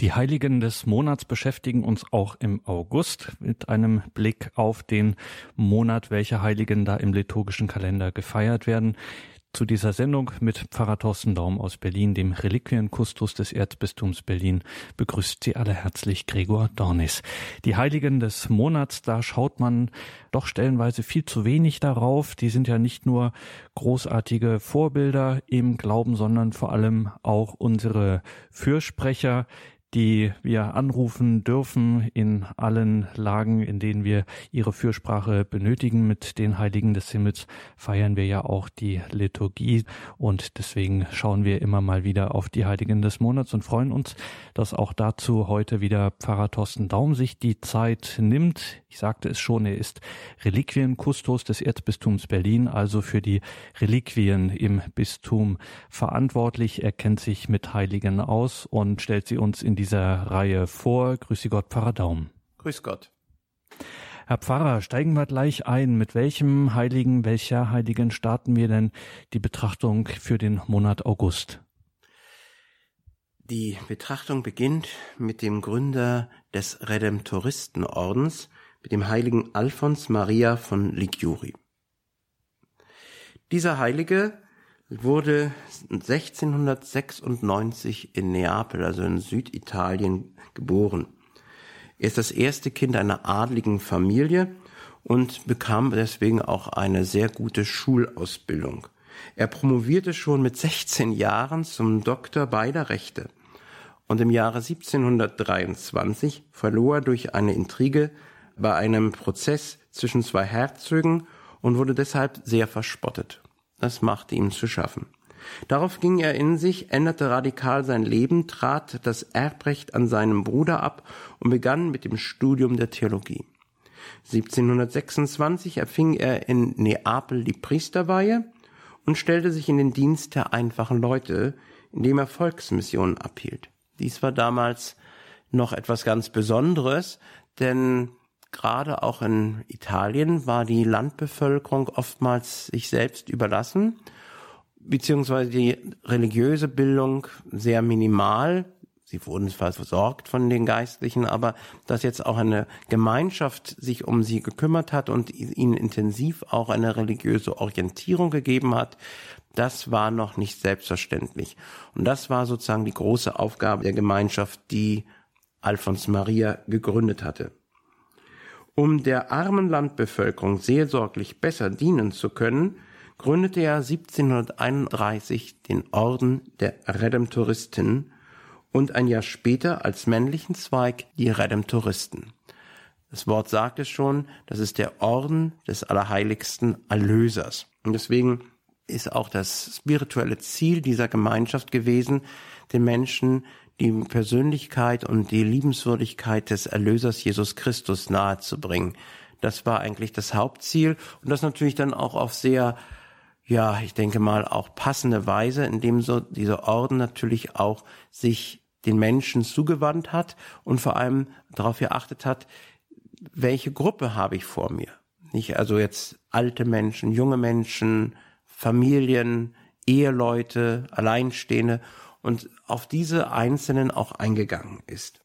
Die Heiligen des Monats beschäftigen uns auch im August mit einem Blick auf den Monat, welche Heiligen da im liturgischen Kalender gefeiert werden zu dieser Sendung mit Pfarrer Thorsten Daum aus Berlin, dem Reliquienkustus des Erzbistums Berlin, begrüßt Sie alle herzlich Gregor Dornis. Die Heiligen des Monats, da schaut man doch stellenweise viel zu wenig darauf. Die sind ja nicht nur großartige Vorbilder im Glauben, sondern vor allem auch unsere Fürsprecher, die wir anrufen dürfen in allen Lagen, in denen wir ihre Fürsprache benötigen. Mit den Heiligen des Himmels feiern wir ja auch die Liturgie und deswegen schauen wir immer mal wieder auf die Heiligen des Monats und freuen uns, dass auch dazu heute wieder Pfarrer Thorsten Daum sich die Zeit nimmt. Ich sagte es schon, er ist Reliquienkustos des Erzbistums Berlin, also für die Reliquien im Bistum verantwortlich. Er kennt sich mit Heiligen aus und stellt sie uns in die dieser Reihe vor. Grüße Gott, Pfarrer Daum. Grüß Gott. Herr Pfarrer, steigen wir gleich ein. Mit welchem Heiligen, welcher Heiligen starten wir denn die Betrachtung für den Monat August? Die Betrachtung beginnt mit dem Gründer des Redemptoristenordens, mit dem heiligen Alphons Maria von Liguori. Dieser Heilige wurde 1696 in Neapel, also in Süditalien, geboren. Er ist das erste Kind einer adligen Familie und bekam deswegen auch eine sehr gute Schulausbildung. Er promovierte schon mit 16 Jahren zum Doktor beider Rechte und im Jahre 1723 verlor er durch eine Intrige bei einem Prozess zwischen zwei Herzögen und wurde deshalb sehr verspottet. Das machte ihm zu schaffen. Darauf ging er in sich, änderte radikal sein Leben, trat das Erbrecht an seinem Bruder ab und begann mit dem Studium der Theologie. 1726 erfing er in Neapel die Priesterweihe und stellte sich in den Dienst der einfachen Leute, indem er Volksmissionen abhielt. Dies war damals noch etwas ganz Besonderes, denn gerade auch in Italien war die Landbevölkerung oftmals sich selbst überlassen, beziehungsweise die religiöse Bildung sehr minimal. Sie wurden zwar versorgt von den Geistlichen, aber dass jetzt auch eine Gemeinschaft sich um sie gekümmert hat und ihnen intensiv auch eine religiöse Orientierung gegeben hat, das war noch nicht selbstverständlich. Und das war sozusagen die große Aufgabe der Gemeinschaft, die Alfons Maria gegründet hatte. Um der armen Landbevölkerung seelsorglich besser dienen zu können, gründete er 1731 den Orden der Redemptoristen und ein Jahr später als männlichen Zweig die Redemptoristen. Das Wort sagt es schon, das ist der Orden des allerheiligsten Erlösers. Und deswegen ist auch das spirituelle Ziel dieser Gemeinschaft gewesen, den Menschen die Persönlichkeit und die Liebenswürdigkeit des Erlösers Jesus Christus nahezubringen. Das war eigentlich das Hauptziel und das natürlich dann auch auf sehr, ja, ich denke mal auch passende Weise, indem so dieser Orden natürlich auch sich den Menschen zugewandt hat und vor allem darauf geachtet hat, welche Gruppe habe ich vor mir? Nicht also jetzt alte Menschen, junge Menschen, Familien, Eheleute, Alleinstehende und auf diese Einzelnen auch eingegangen ist.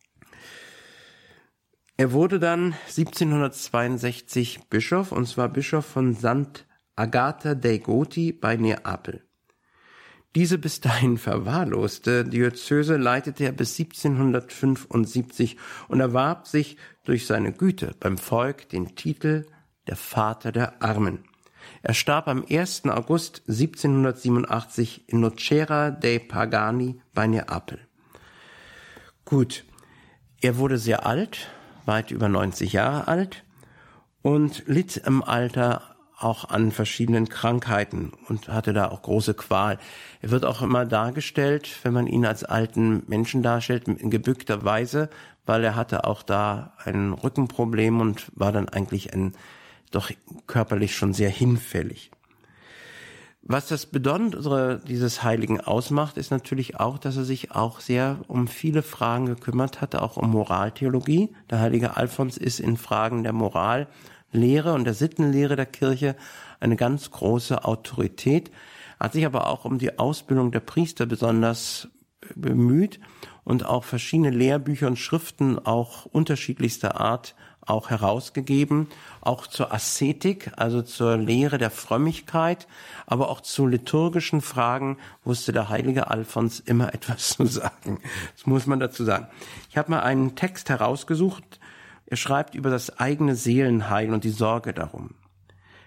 Er wurde dann 1762 Bischof, und zwar Bischof von St. Agatha dei Goti bei Neapel. Diese bis dahin verwahrloste Diözese leitete er bis 1775 und erwarb sich durch seine Güte beim Volk den Titel der Vater der Armen. Er starb am 1. August 1787 in Nocera dei Pagani bei Neapel. Gut, er wurde sehr alt, weit über 90 Jahre alt und litt im Alter auch an verschiedenen Krankheiten und hatte da auch große Qual. Er wird auch immer dargestellt, wenn man ihn als alten Menschen darstellt, in gebückter Weise, weil er hatte auch da ein Rückenproblem und war dann eigentlich ein doch körperlich schon sehr hinfällig. Was das Besondere dieses Heiligen ausmacht, ist natürlich auch, dass er sich auch sehr um viele Fragen gekümmert hat, auch um Moraltheologie. Der heilige Alphons ist in Fragen der Morallehre und der Sittenlehre der Kirche eine ganz große Autorität, hat sich aber auch um die Ausbildung der Priester besonders bemüht und auch verschiedene Lehrbücher und Schriften auch unterschiedlichster Art auch herausgegeben, auch zur Aszetik, also zur Lehre der Frömmigkeit, aber auch zu liturgischen Fragen wusste der heilige Alphons immer etwas zu sagen. Das muss man dazu sagen. Ich habe mal einen Text herausgesucht. Er schreibt über das eigene Seelenheil und die Sorge darum.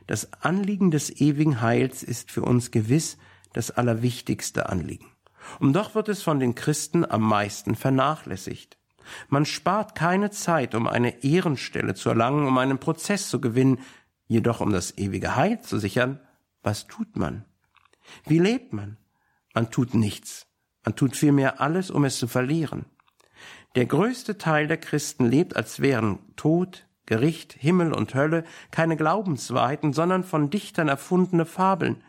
Das Anliegen des ewigen Heils ist für uns gewiss das allerwichtigste Anliegen. Und doch wird es von den Christen am meisten vernachlässigt. Man spart keine Zeit, um eine Ehrenstelle zu erlangen, um einen Prozess zu gewinnen, jedoch um das ewige Heil zu sichern. Was tut man? Wie lebt man? Man tut nichts. Man tut vielmehr alles, um es zu verlieren. Der größte Teil der Christen lebt, als wären Tod, Gericht, Himmel und Hölle keine Glaubenswahrheiten, sondern von Dichtern erfundene Fabeln.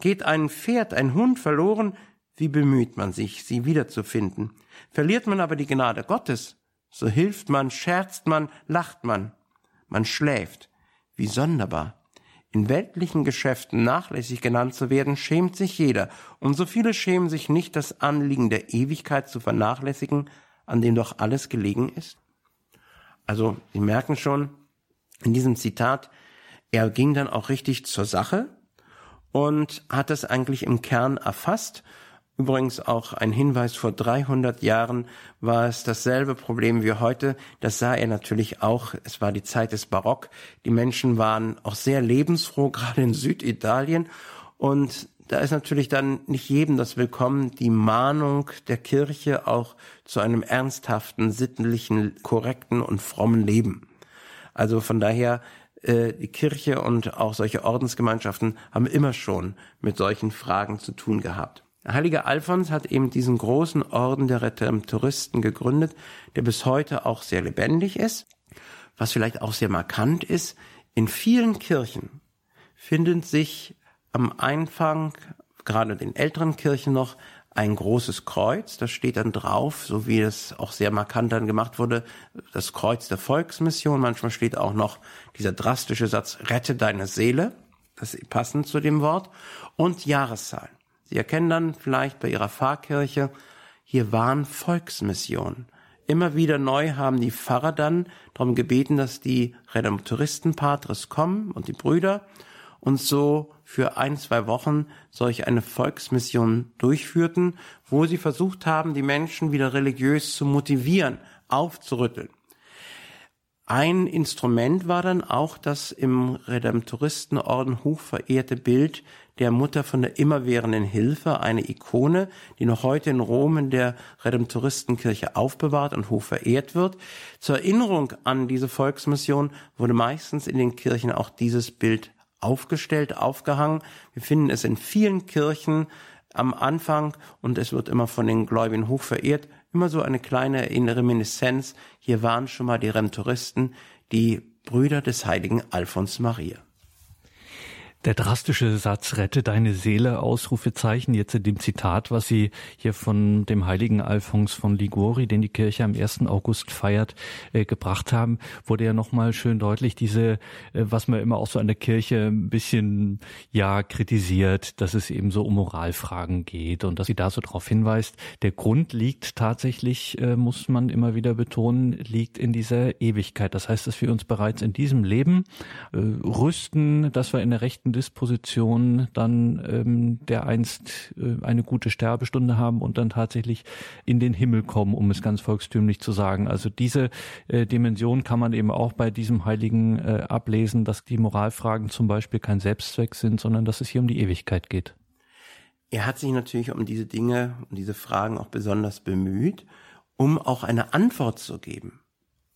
Geht ein Pferd, ein Hund verloren, wie bemüht man sich, sie wiederzufinden. Verliert man aber die Gnade Gottes, so hilft man, scherzt man, lacht man. Man schläft. Wie sonderbar. In weltlichen Geschäften nachlässig genannt zu werden, schämt sich jeder, und so viele schämen sich nicht, das Anliegen der Ewigkeit zu vernachlässigen, an dem doch alles gelegen ist. Also, Sie merken schon, in diesem Zitat, er ging dann auch richtig zur Sache und hat das eigentlich im Kern erfasst Übrigens auch ein Hinweis, vor 300 Jahren war es dasselbe Problem wie heute. Das sah er natürlich auch. Es war die Zeit des Barock. Die Menschen waren auch sehr lebensfroh, gerade in Süditalien. Und da ist natürlich dann nicht jedem das Willkommen, die Mahnung der Kirche auch zu einem ernsthaften, sittlichen, korrekten und frommen Leben. Also von daher, äh, die Kirche und auch solche Ordensgemeinschaften haben immer schon mit solchen Fragen zu tun gehabt. Der heilige Alphons hat eben diesen großen Orden der Redemptoristen gegründet, der bis heute auch sehr lebendig ist. Was vielleicht auch sehr markant ist, in vielen Kirchen findet sich am Anfang, gerade den älteren Kirchen noch, ein großes Kreuz, das steht dann drauf, so wie es auch sehr markant dann gemacht wurde, das Kreuz der Volksmission. Manchmal steht auch noch dieser drastische Satz, rette deine Seele, das ist passend zu dem Wort, und Jahreszahlen. Sie erkennen dann vielleicht bei Ihrer Pfarrkirche, hier waren Volksmissionen. Immer wieder neu haben die Pfarrer dann darum gebeten, dass die Redemptoristenpatres kommen und die Brüder und so für ein, zwei Wochen solch eine Volksmission durchführten, wo sie versucht haben, die Menschen wieder religiös zu motivieren, aufzurütteln. Ein Instrument war dann auch das im Redemptoristenorden hoch verehrte Bild der Mutter von der immerwährenden Hilfe, eine Ikone, die noch heute in Rom in der Redemptoristenkirche aufbewahrt und hoch verehrt wird. Zur Erinnerung an diese Volksmission wurde meistens in den Kirchen auch dieses Bild aufgestellt, aufgehangen. Wir finden es in vielen Kirchen am Anfang und es wird immer von den Gläubigen hoch verehrt. Immer so eine kleine Reminiszenz. Hier waren schon mal die Redemptoristen, die Brüder des heiligen Alphons Maria. Der drastische Satz Rette deine Seele, Ausrufezeichen, jetzt in dem Zitat, was Sie hier von dem heiligen Alphons von Liguri, den die Kirche am 1. August feiert, äh, gebracht haben, wurde ja nochmal schön deutlich, diese, äh, was man immer auch so an der Kirche ein bisschen, ja, kritisiert, dass es eben so um Moralfragen geht und dass sie da so darauf hinweist. Der Grund liegt tatsächlich, äh, muss man immer wieder betonen, liegt in dieser Ewigkeit. Das heißt, dass wir uns bereits in diesem Leben äh, rüsten, dass wir in der rechten Disposition dann ähm, der einst äh, eine gute Sterbestunde haben und dann tatsächlich in den Himmel kommen, um es ganz volkstümlich zu sagen. Also diese äh, Dimension kann man eben auch bei diesem Heiligen äh, ablesen, dass die Moralfragen zum Beispiel kein Selbstzweck sind, sondern dass es hier um die Ewigkeit geht. Er hat sich natürlich um diese Dinge, um diese Fragen auch besonders bemüht, um auch eine Antwort zu geben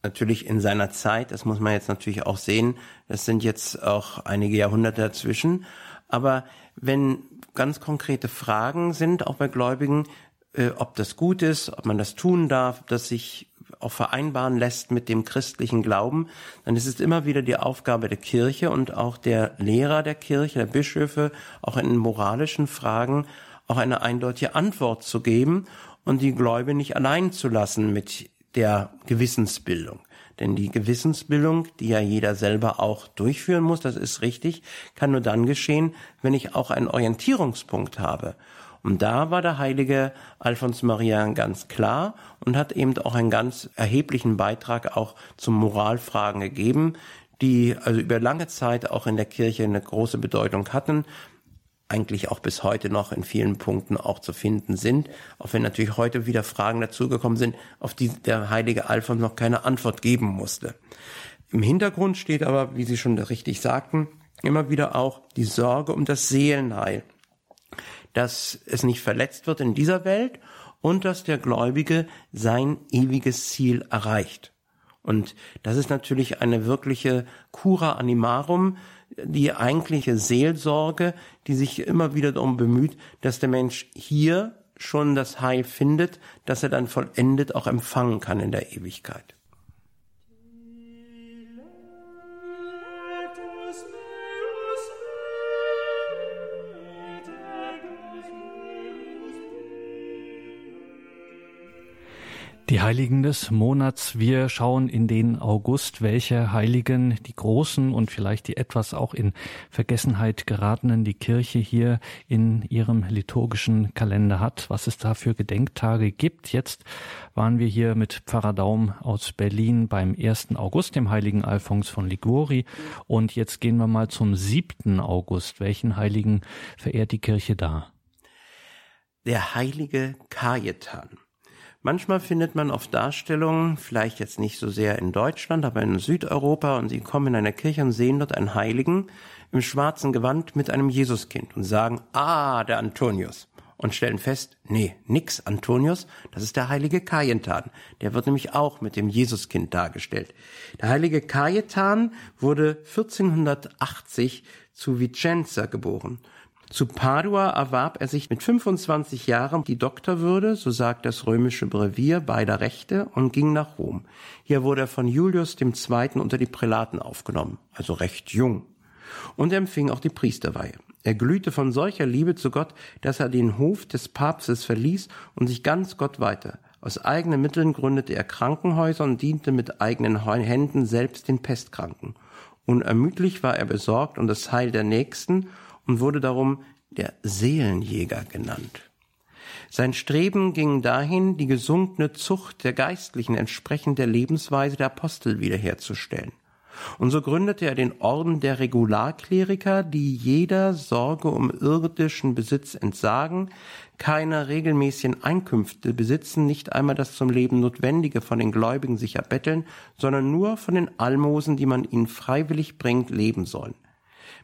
natürlich in seiner Zeit, das muss man jetzt natürlich auch sehen, das sind jetzt auch einige Jahrhunderte dazwischen, aber wenn ganz konkrete Fragen sind, auch bei Gläubigen, äh, ob das gut ist, ob man das tun darf, das sich auch vereinbaren lässt mit dem christlichen Glauben, dann ist es immer wieder die Aufgabe der Kirche und auch der Lehrer der Kirche, der Bischöfe, auch in moralischen Fragen auch eine eindeutige Antwort zu geben und die Gläubigen nicht allein zu lassen mit der Gewissensbildung. Denn die Gewissensbildung, die ja jeder selber auch durchführen muss, das ist richtig, kann nur dann geschehen, wenn ich auch einen Orientierungspunkt habe. Und da war der heilige Alphons Maria ganz klar und hat eben auch einen ganz erheblichen Beitrag auch zu Moralfragen gegeben, die also über lange Zeit auch in der Kirche eine große Bedeutung hatten, eigentlich auch bis heute noch in vielen Punkten auch zu finden sind, auch wenn natürlich heute wieder Fragen dazugekommen sind, auf die der heilige Alphons noch keine Antwort geben musste. Im Hintergrund steht aber, wie Sie schon richtig sagten, immer wieder auch die Sorge um das Seelenheil, dass es nicht verletzt wird in dieser Welt und dass der Gläubige sein ewiges Ziel erreicht. Und das ist natürlich eine wirkliche Cura animarum, die eigentliche Seelsorge, die sich immer wieder darum bemüht, dass der Mensch hier schon das Heil findet, dass er dann vollendet auch empfangen kann in der Ewigkeit. Die Heiligen des Monats. Wir schauen in den August, welche Heiligen, die großen und vielleicht die etwas auch in Vergessenheit geratenen, die Kirche hier in ihrem liturgischen Kalender hat, was es da für Gedenktage gibt. Jetzt waren wir hier mit Pfarrer Daum aus Berlin beim 1. August, dem heiligen Alphons von Liguri. Und jetzt gehen wir mal zum 7. August. Welchen Heiligen verehrt die Kirche da? Der heilige Kajetan. Manchmal findet man auf Darstellungen, vielleicht jetzt nicht so sehr in Deutschland, aber in Südeuropa, und sie kommen in einer Kirche und sehen dort einen Heiligen im schwarzen Gewand mit einem Jesuskind und sagen, ah, der Antonius. Und stellen fest, nee, nix Antonius, das ist der heilige Kajetan. Der wird nämlich auch mit dem Jesuskind dargestellt. Der heilige Kajetan wurde 1480 zu Vicenza geboren. Zu Padua erwarb er sich mit 25 Jahren die Doktorwürde, so sagt das römische Brevier beider Rechte, und ging nach Rom. Hier wurde er von Julius II. unter die Prälaten aufgenommen, also recht jung. Und empfing auch die Priesterweihe. Er glühte von solcher Liebe zu Gott, dass er den Hof des Papstes verließ und sich ganz Gott weihte. Aus eigenen Mitteln gründete er Krankenhäuser und diente mit eigenen Händen selbst den Pestkranken. Unermüdlich war er besorgt um das Heil der Nächsten und wurde darum der Seelenjäger genannt. Sein Streben ging dahin, die gesunkene Zucht der Geistlichen entsprechend der Lebensweise der Apostel wiederherzustellen. Und so gründete er den Orden der Regularkleriker, die jeder Sorge um irdischen Besitz entsagen, keine regelmäßigen Einkünfte besitzen, nicht einmal das zum Leben Notwendige von den Gläubigen sich erbetteln, sondern nur von den Almosen, die man ihnen freiwillig bringt, leben sollen.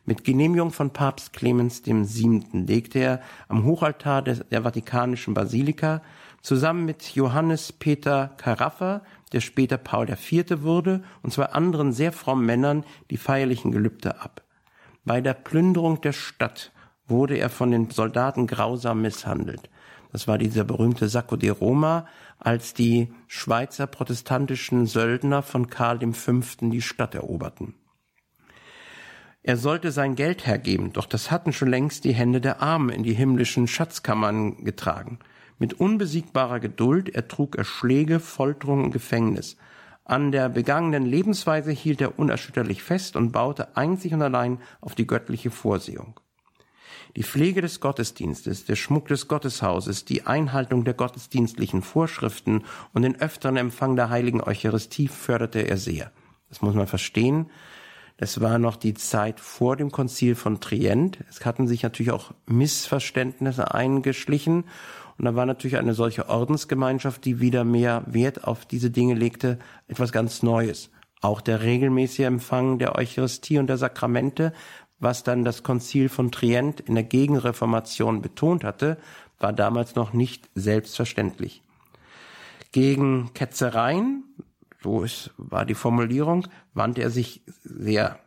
Mit Genehmigung von Papst Clemens VII. legte er am Hochaltar der Vatikanischen Basilika zusammen mit Johannes Peter Caraffa, der später Paul IV. wurde, und zwei anderen sehr frommen Männern die feierlichen Gelübde ab. Bei der Plünderung der Stadt wurde er von den Soldaten grausam misshandelt. Das war dieser berühmte Sacco di Roma, als die Schweizer protestantischen Söldner von Karl V. die Stadt eroberten. Er sollte sein Geld hergeben, doch das hatten schon längst die Hände der Armen in die himmlischen Schatzkammern getragen. Mit unbesiegbarer Geduld ertrug er Schläge, Folterung und Gefängnis. An der begangenen Lebensweise hielt er unerschütterlich fest und baute einzig und allein auf die göttliche Vorsehung. Die Pflege des Gottesdienstes, der Schmuck des Gotteshauses, die Einhaltung der gottesdienstlichen Vorschriften und den öfteren Empfang der heiligen Eucharistie förderte er sehr. Das muss man verstehen. Es war noch die Zeit vor dem Konzil von Trient. Es hatten sich natürlich auch Missverständnisse eingeschlichen. Und da war natürlich eine solche Ordensgemeinschaft, die wieder mehr Wert auf diese Dinge legte, etwas ganz Neues. Auch der regelmäßige Empfang der Eucharistie und der Sakramente, was dann das Konzil von Trient in der Gegenreformation betont hatte, war damals noch nicht selbstverständlich. Gegen Ketzereien so ist, war die Formulierung, wandte er sich sehr.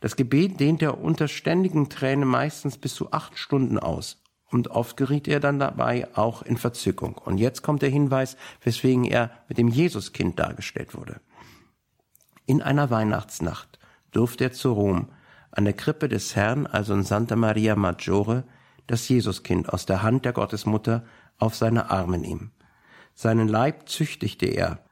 Das Gebet dehnte er unter ständigen Tränen meistens bis zu acht Stunden aus. Und oft geriet er dann dabei auch in Verzückung. Und jetzt kommt der Hinweis, weswegen er mit dem Jesuskind dargestellt wurde. In einer Weihnachtsnacht durfte er zu Rom, an der Krippe des Herrn, also in Santa Maria Maggiore, das Jesuskind aus der Hand der Gottesmutter auf seine Arme nehmen. Seinen Leib züchtigte er,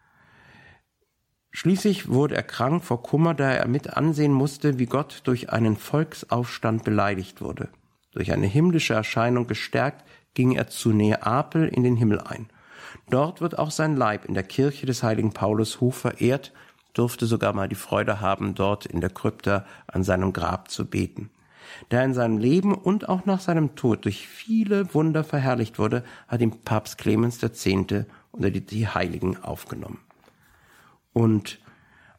Schließlich wurde er krank vor Kummer, da er mit ansehen musste, wie Gott durch einen Volksaufstand beleidigt wurde. Durch eine himmlische Erscheinung gestärkt, ging er zu Neapel in den Himmel ein. Dort wird auch sein Leib in der Kirche des heiligen Paulus hoch verehrt, durfte sogar mal die Freude haben, dort in der Krypta an seinem Grab zu beten. Da er in seinem Leben und auch nach seinem Tod durch viele Wunder verherrlicht wurde, hat ihn Papst Clemens X. unter die, die Heiligen aufgenommen. Und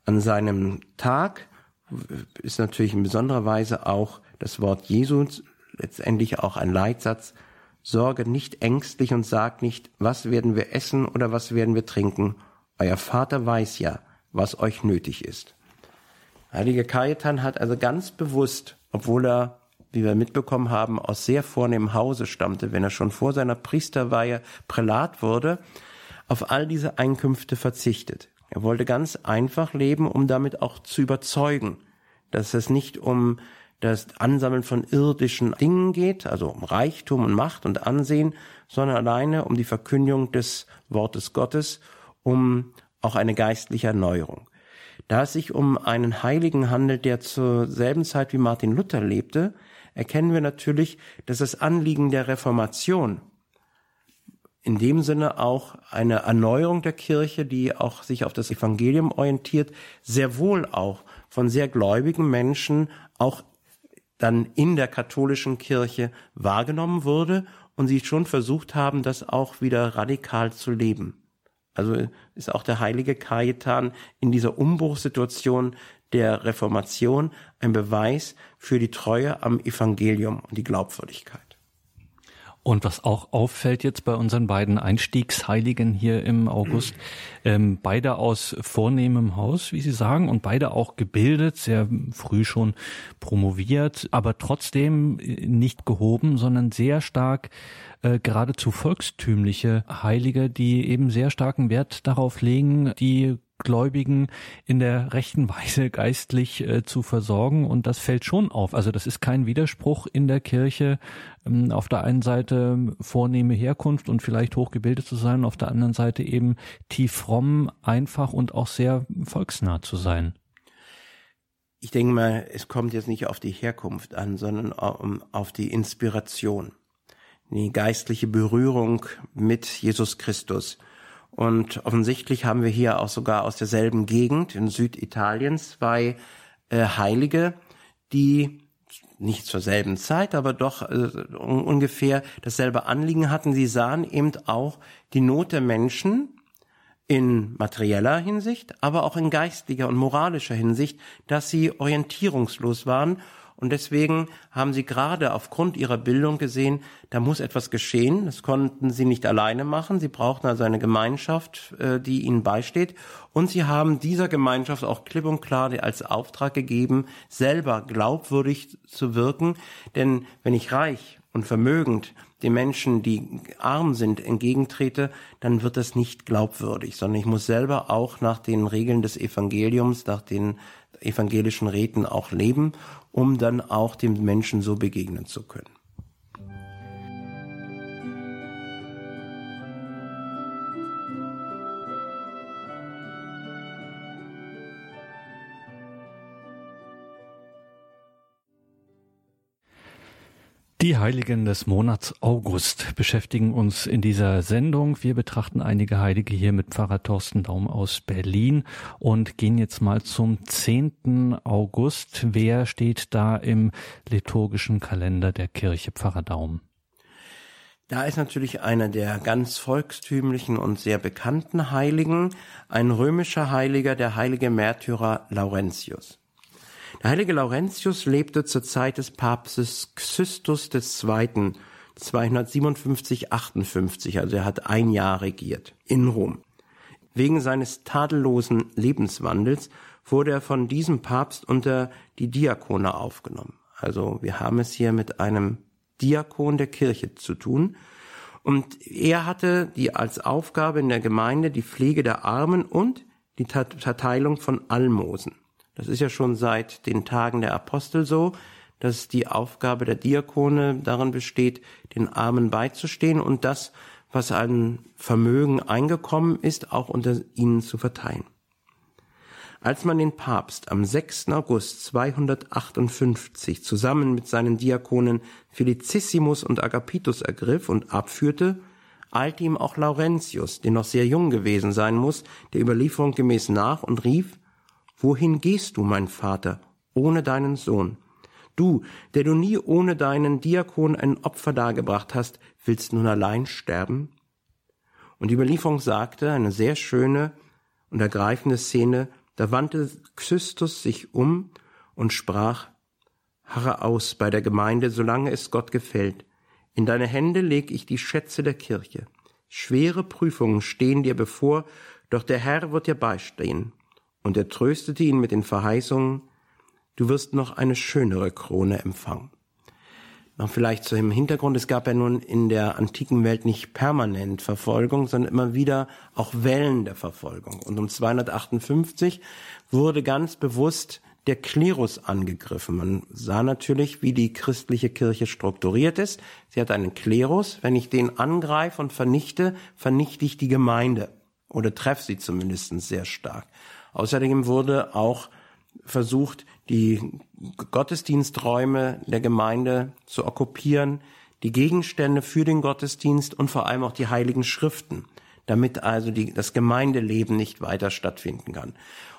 an seinem Tag ist natürlich in besonderer Weise auch das Wort Jesu letztendlich auch ein Leitsatz. Sorge nicht ängstlich und sag nicht, was werden wir essen oder was werden wir trinken. Euer Vater weiß ja, was euch nötig ist. Heiliger Kajetan hat also ganz bewusst, obwohl er, wie wir mitbekommen haben, aus sehr vornehmem Hause stammte, wenn er schon vor seiner Priesterweihe Prälat wurde, auf all diese Einkünfte verzichtet. Er wollte ganz einfach leben, um damit auch zu überzeugen, dass es nicht um das Ansammeln von irdischen Dingen geht, also um Reichtum und Macht und Ansehen, sondern alleine um die Verkündigung des Wortes Gottes, um auch eine geistliche Erneuerung. Da es sich um einen Heiligen handelt, der zur selben Zeit wie Martin Luther lebte, erkennen wir natürlich, dass das Anliegen der Reformation in dem Sinne auch eine Erneuerung der Kirche, die auch sich auf das Evangelium orientiert, sehr wohl auch von sehr gläubigen Menschen auch dann in der katholischen Kirche wahrgenommen wurde und sie schon versucht haben, das auch wieder radikal zu leben. Also ist auch der heilige Kajetan in dieser Umbruchssituation der Reformation ein Beweis für die Treue am Evangelium und die Glaubwürdigkeit. Und was auch auffällt jetzt bei unseren beiden Einstiegsheiligen hier im August, ähm, beide aus vornehmem Haus, wie Sie sagen, und beide auch gebildet, sehr früh schon promoviert, aber trotzdem nicht gehoben, sondern sehr stark äh, geradezu volkstümliche Heilige, die eben sehr starken Wert darauf legen, die Gläubigen in der rechten Weise geistlich äh, zu versorgen. Und das fällt schon auf. Also das ist kein Widerspruch in der Kirche. Ähm, auf der einen Seite vornehme Herkunft und vielleicht hochgebildet zu sein, auf der anderen Seite eben tief fromm, einfach und auch sehr volksnah zu sein. Ich denke mal, es kommt jetzt nicht auf die Herkunft an, sondern auf die Inspiration, die geistliche Berührung mit Jesus Christus und offensichtlich haben wir hier auch sogar aus derselben Gegend in Süditalien zwei äh, Heilige, die nicht zur selben Zeit, aber doch äh, ungefähr dasselbe Anliegen hatten. Sie sahen eben auch die Not der Menschen in materieller Hinsicht, aber auch in geistiger und moralischer Hinsicht, dass sie orientierungslos waren und deswegen haben sie gerade aufgrund ihrer Bildung gesehen, da muss etwas geschehen. Das konnten sie nicht alleine machen. Sie brauchten also eine Gemeinschaft, äh, die ihnen beisteht. Und sie haben dieser Gemeinschaft auch klipp und klar als Auftrag gegeben, selber glaubwürdig zu wirken. Denn wenn ich reich und vermögend den Menschen, die arm sind, entgegentrete, dann wird das nicht glaubwürdig, sondern ich muss selber auch nach den Regeln des Evangeliums, nach den evangelischen Räten auch leben, um dann auch dem Menschen so begegnen zu können. Die Heiligen des Monats August beschäftigen uns in dieser Sendung. Wir betrachten einige Heilige hier mit Pfarrer Thorsten Daum aus Berlin und gehen jetzt mal zum 10. August. Wer steht da im liturgischen Kalender der Kirche, Pfarrer Daum? Da ist natürlich einer der ganz volkstümlichen und sehr bekannten Heiligen, ein römischer Heiliger, der heilige Märtyrer Laurentius. Der heilige Laurentius lebte zur Zeit des Papstes Xystus II. 257, 58, also er hat ein Jahr regiert in Rom. Wegen seines tadellosen Lebenswandels wurde er von diesem Papst unter die Diakone aufgenommen. Also wir haben es hier mit einem Diakon der Kirche zu tun. Und er hatte die als Aufgabe in der Gemeinde die Pflege der Armen und die Verteilung von Almosen. Das ist ja schon seit den Tagen der Apostel so, dass die Aufgabe der Diakone darin besteht, den Armen beizustehen und das, was an Vermögen eingekommen ist, auch unter ihnen zu verteilen. Als man den Papst am 6. August 258 zusammen mit seinen Diakonen Felicissimus und Agapitus ergriff und abführte, eilte ihm auch Laurentius, der noch sehr jung gewesen sein muss, der Überlieferung gemäß nach und rief, Wohin gehst du, mein Vater, ohne deinen Sohn? Du, der du nie ohne deinen Diakon ein Opfer dargebracht hast, willst nun allein sterben? Und die Überlieferung sagte, eine sehr schöne und ergreifende Szene, da wandte Xystus sich um und sprach, Harre aus bei der Gemeinde, solange es Gott gefällt. In deine Hände leg ich die Schätze der Kirche. Schwere Prüfungen stehen dir bevor, doch der Herr wird dir beistehen. Und er tröstete ihn mit den Verheißungen, du wirst noch eine schönere Krone empfangen. Noch vielleicht zu dem Hintergrund, es gab ja nun in der antiken Welt nicht permanent Verfolgung, sondern immer wieder auch Wellen der Verfolgung. Und um 258 wurde ganz bewusst der Klerus angegriffen. Man sah natürlich, wie die christliche Kirche strukturiert ist. Sie hat einen Klerus. Wenn ich den angreife und vernichte, vernichte ich die Gemeinde oder treffe sie zumindest sehr stark. Außerdem wurde auch versucht, die Gottesdiensträume der Gemeinde zu okkupieren, die Gegenstände für den Gottesdienst und vor allem auch die heiligen Schriften, damit also die, das Gemeindeleben nicht weiter stattfinden kann.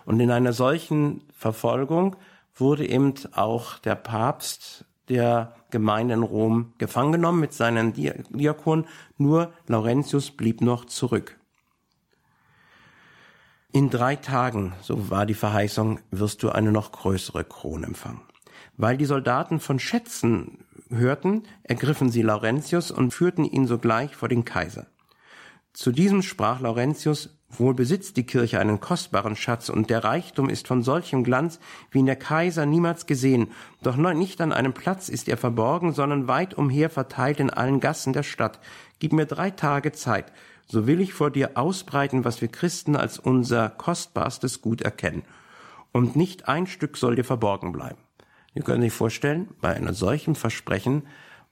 Und in einer solchen Verfolgung wurde eben auch der Papst der Gemeinde in Rom gefangen genommen mit seinen Diakonen, nur Laurentius blieb noch zurück. In drei Tagen, so war die Verheißung, wirst du eine noch größere Krone empfangen. Weil die Soldaten von Schätzen hörten, ergriffen sie Laurentius und führten ihn sogleich vor den Kaiser. Zu diesem sprach Laurentius, wohl besitzt die Kirche einen kostbaren Schatz und der Reichtum ist von solchem Glanz, wie ihn der Kaiser niemals gesehen, doch nicht an einem Platz ist er verborgen, sondern weit umher verteilt in allen Gassen der Stadt. Gib mir drei Tage Zeit, so will ich vor dir ausbreiten, was wir Christen als unser kostbarstes Gut erkennen. Und nicht ein Stück soll dir verborgen bleiben. Ihr könnt sich vorstellen, bei einem solchen Versprechen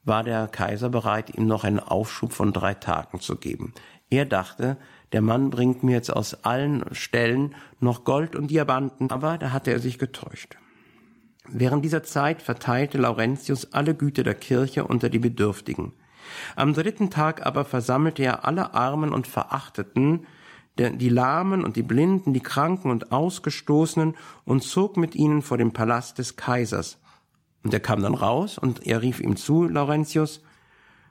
war der Kaiser bereit, ihm noch einen Aufschub von drei Tagen zu geben. Er dachte, der Mann bringt mir jetzt aus allen Stellen noch Gold und Diamanten, aber da hatte er sich getäuscht. Während dieser Zeit verteilte Laurentius alle Güter der Kirche unter die Bedürftigen. Am dritten Tag aber versammelte er alle Armen und Verachteten, die Lahmen und die Blinden, die Kranken und Ausgestoßenen und zog mit ihnen vor den Palast des Kaisers. Und er kam dann raus und er rief ihm zu, Laurentius,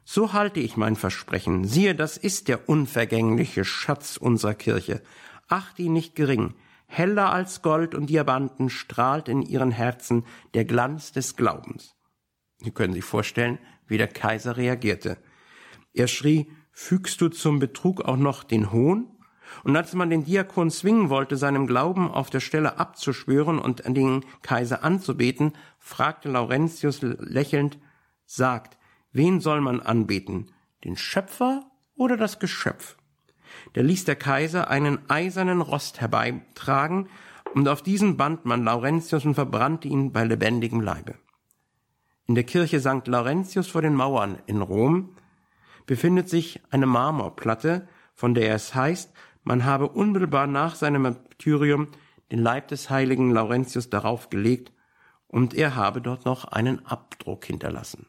so halte ich mein Versprechen. Siehe, das ist der unvergängliche Schatz unserer Kirche. Acht ihn nicht gering. Heller als Gold und Diamanten strahlt in ihren Herzen der Glanz des Glaubens. Sie können sich vorstellen, wie der Kaiser reagierte. Er schrie, fügst du zum Betrug auch noch den Hohn? Und als man den Diakon zwingen wollte, seinem Glauben auf der Stelle abzuschwören und den Kaiser anzubeten, fragte Laurentius lächelnd, sagt, wen soll man anbeten? Den Schöpfer oder das Geschöpf? Da ließ der Kaiser einen eisernen Rost herbeitragen, und auf diesen band man Laurentius und verbrannte ihn bei lebendigem Leibe. In der Kirche St. Laurentius vor den Mauern in Rom befindet sich eine Marmorplatte, von der es heißt, man habe unmittelbar nach seinem Martyrium den Leib des heiligen Laurentius darauf gelegt und er habe dort noch einen Abdruck hinterlassen.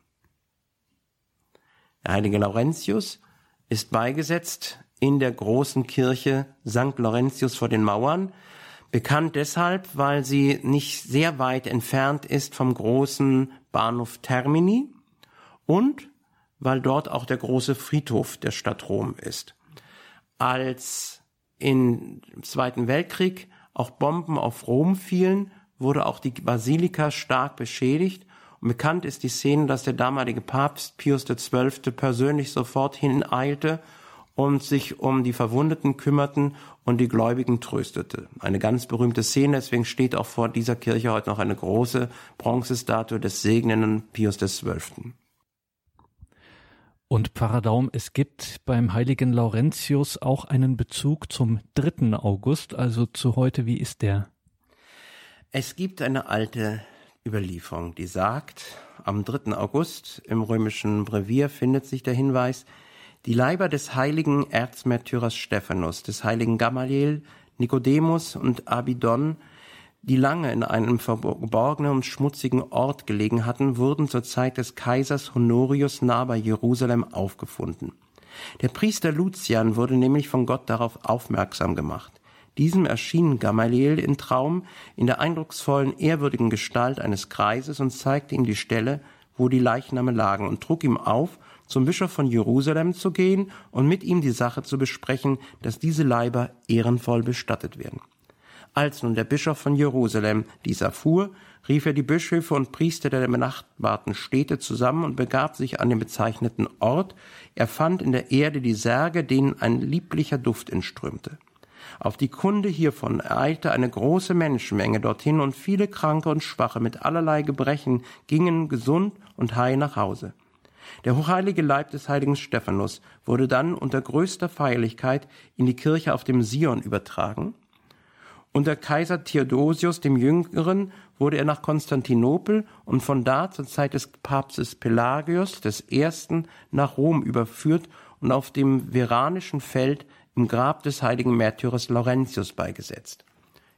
Der heilige Laurentius ist beigesetzt in der großen Kirche St. Laurentius vor den Mauern, bekannt deshalb, weil sie nicht sehr weit entfernt ist vom großen Bahnhof Termini und weil dort auch der große Friedhof der Stadt Rom ist. Als im Zweiten Weltkrieg auch Bomben auf Rom fielen, wurde auch die Basilika stark beschädigt. Und bekannt ist die Szene, dass der damalige Papst Pius XII. persönlich sofort hineilte und sich um die Verwundeten kümmerten und die Gläubigen tröstete. Eine ganz berühmte Szene, deswegen steht auch vor dieser Kirche heute noch eine große Bronzestatue des segnenden Pius XII. Und Pfarrer Daum, es gibt beim heiligen Laurentius auch einen Bezug zum 3. August, also zu heute. Wie ist der? Es gibt eine alte Überlieferung, die sagt, am 3. August im römischen Brevier findet sich der Hinweis, die Leiber des heiligen Erzmärtyrers Stephanus, des heiligen Gamaliel, Nikodemus und Abidon die lange in einem verborgenen und schmutzigen Ort gelegen hatten, wurden zur Zeit des Kaisers Honorius nah bei Jerusalem aufgefunden. Der Priester Lucian wurde nämlich von Gott darauf aufmerksam gemacht. Diesem erschien Gamaliel in Traum in der eindrucksvollen, ehrwürdigen Gestalt eines Kreises und zeigte ihm die Stelle, wo die Leichname lagen und trug ihm auf, zum Bischof von Jerusalem zu gehen und mit ihm die Sache zu besprechen, dass diese Leiber ehrenvoll bestattet werden. Als nun der Bischof von Jerusalem dies erfuhr, rief er die Bischöfe und Priester der benachbarten Städte zusammen und begab sich an den bezeichneten Ort. Er fand in der Erde die Särge, denen ein lieblicher Duft entströmte. Auf die Kunde hiervon ereilte eine große Menschenmenge dorthin und viele Kranke und Schwache mit allerlei Gebrechen gingen gesund und heil nach Hause. Der hochheilige Leib des heiligen Stephanus wurde dann unter größter Feierlichkeit in die Kirche auf dem Sion übertragen. Unter Kaiser Theodosius dem Jüngeren wurde er nach Konstantinopel und von da zur Zeit des Papstes Pelagius des Ersten nach Rom überführt und auf dem Veranischen Feld im Grab des heiligen Märtyrers Laurentius beigesetzt.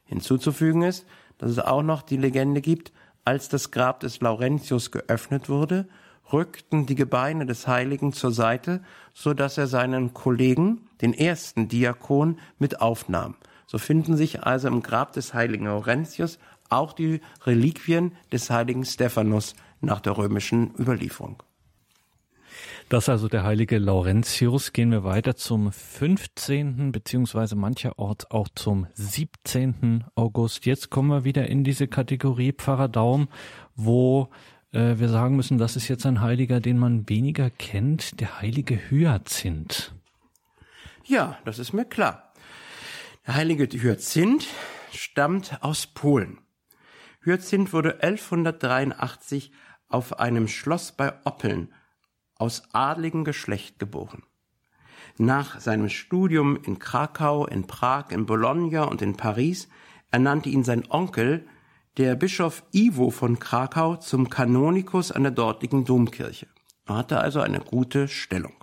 Hinzuzufügen ist, dass es auch noch die Legende gibt, als das Grab des Laurentius geöffnet wurde, rückten die Gebeine des Heiligen zur Seite, so dass er seinen Kollegen, den ersten Diakon, mit aufnahm. So finden sich also im Grab des heiligen Laurentius auch die Reliquien des heiligen Stephanus nach der römischen Überlieferung. Das also der heilige Laurentius. Gehen wir weiter zum 15. beziehungsweise mancherorts auch zum 17. August. Jetzt kommen wir wieder in diese Kategorie Pfarrer Daum, wo äh, wir sagen müssen, das ist jetzt ein Heiliger, den man weniger kennt, der heilige Hyazinth. Ja, das ist mir klar. Der heilige Hyazinth stammt aus Polen. Hyazinth wurde 1183 auf einem Schloss bei Oppeln aus adligem Geschlecht geboren. Nach seinem Studium in Krakau, in Prag, in Bologna und in Paris ernannte ihn sein Onkel, der Bischof Ivo von Krakau, zum Kanonikus an der dortigen Domkirche. Er hatte also eine gute Stellung.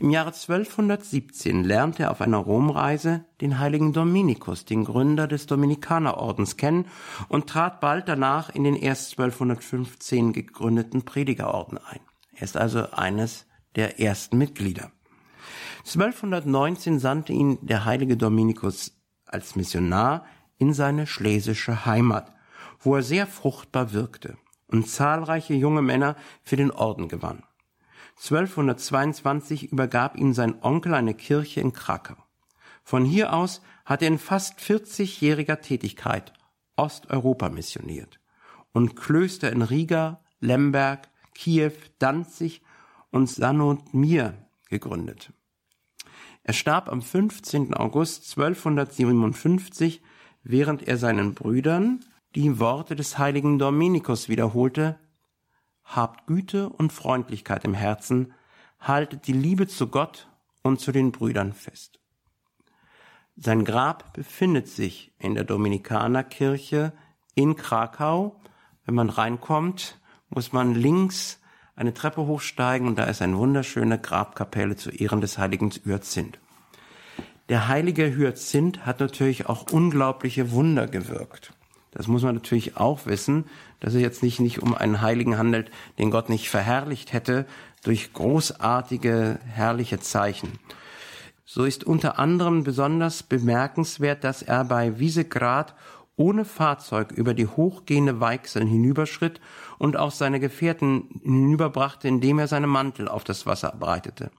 Im Jahre 1217 lernte er auf einer Romreise den heiligen Dominikus, den Gründer des Dominikanerordens, kennen und trat bald danach in den erst 1215 gegründeten Predigerorden ein. Er ist also eines der ersten Mitglieder. 1219 sandte ihn der heilige Dominikus als Missionar in seine schlesische Heimat, wo er sehr fruchtbar wirkte und zahlreiche junge Männer für den Orden gewann. 1222 übergab ihm sein Onkel eine Kirche in Krakau. Von hier aus hat er in fast 40-jähriger Tätigkeit Osteuropa missioniert und Klöster in Riga, Lemberg, Kiew, Danzig und Sandomir gegründet. Er starb am 15. August 1257, während er seinen Brüdern die Worte des heiligen Dominikus wiederholte, Habt Güte und Freundlichkeit im Herzen, haltet die Liebe zu Gott und zu den Brüdern fest. Sein Grab befindet sich in der Dominikanerkirche in Krakau. Wenn man reinkommt, muss man links eine Treppe hochsteigen und da ist eine wunderschöne Grabkapelle zu Ehren des heiligen Hyazinth. Der heilige Hyazinth hat natürlich auch unglaubliche Wunder gewirkt. Das muss man natürlich auch wissen, dass es jetzt nicht, nicht um einen Heiligen handelt, den Gott nicht verherrlicht hätte durch großartige, herrliche Zeichen. So ist unter anderem besonders bemerkenswert, dass er bei Wiesegrad ohne Fahrzeug über die hochgehende Weichsel hinüberschritt und auch seine Gefährten hinüberbrachte, indem er seine Mantel auf das Wasser breitete.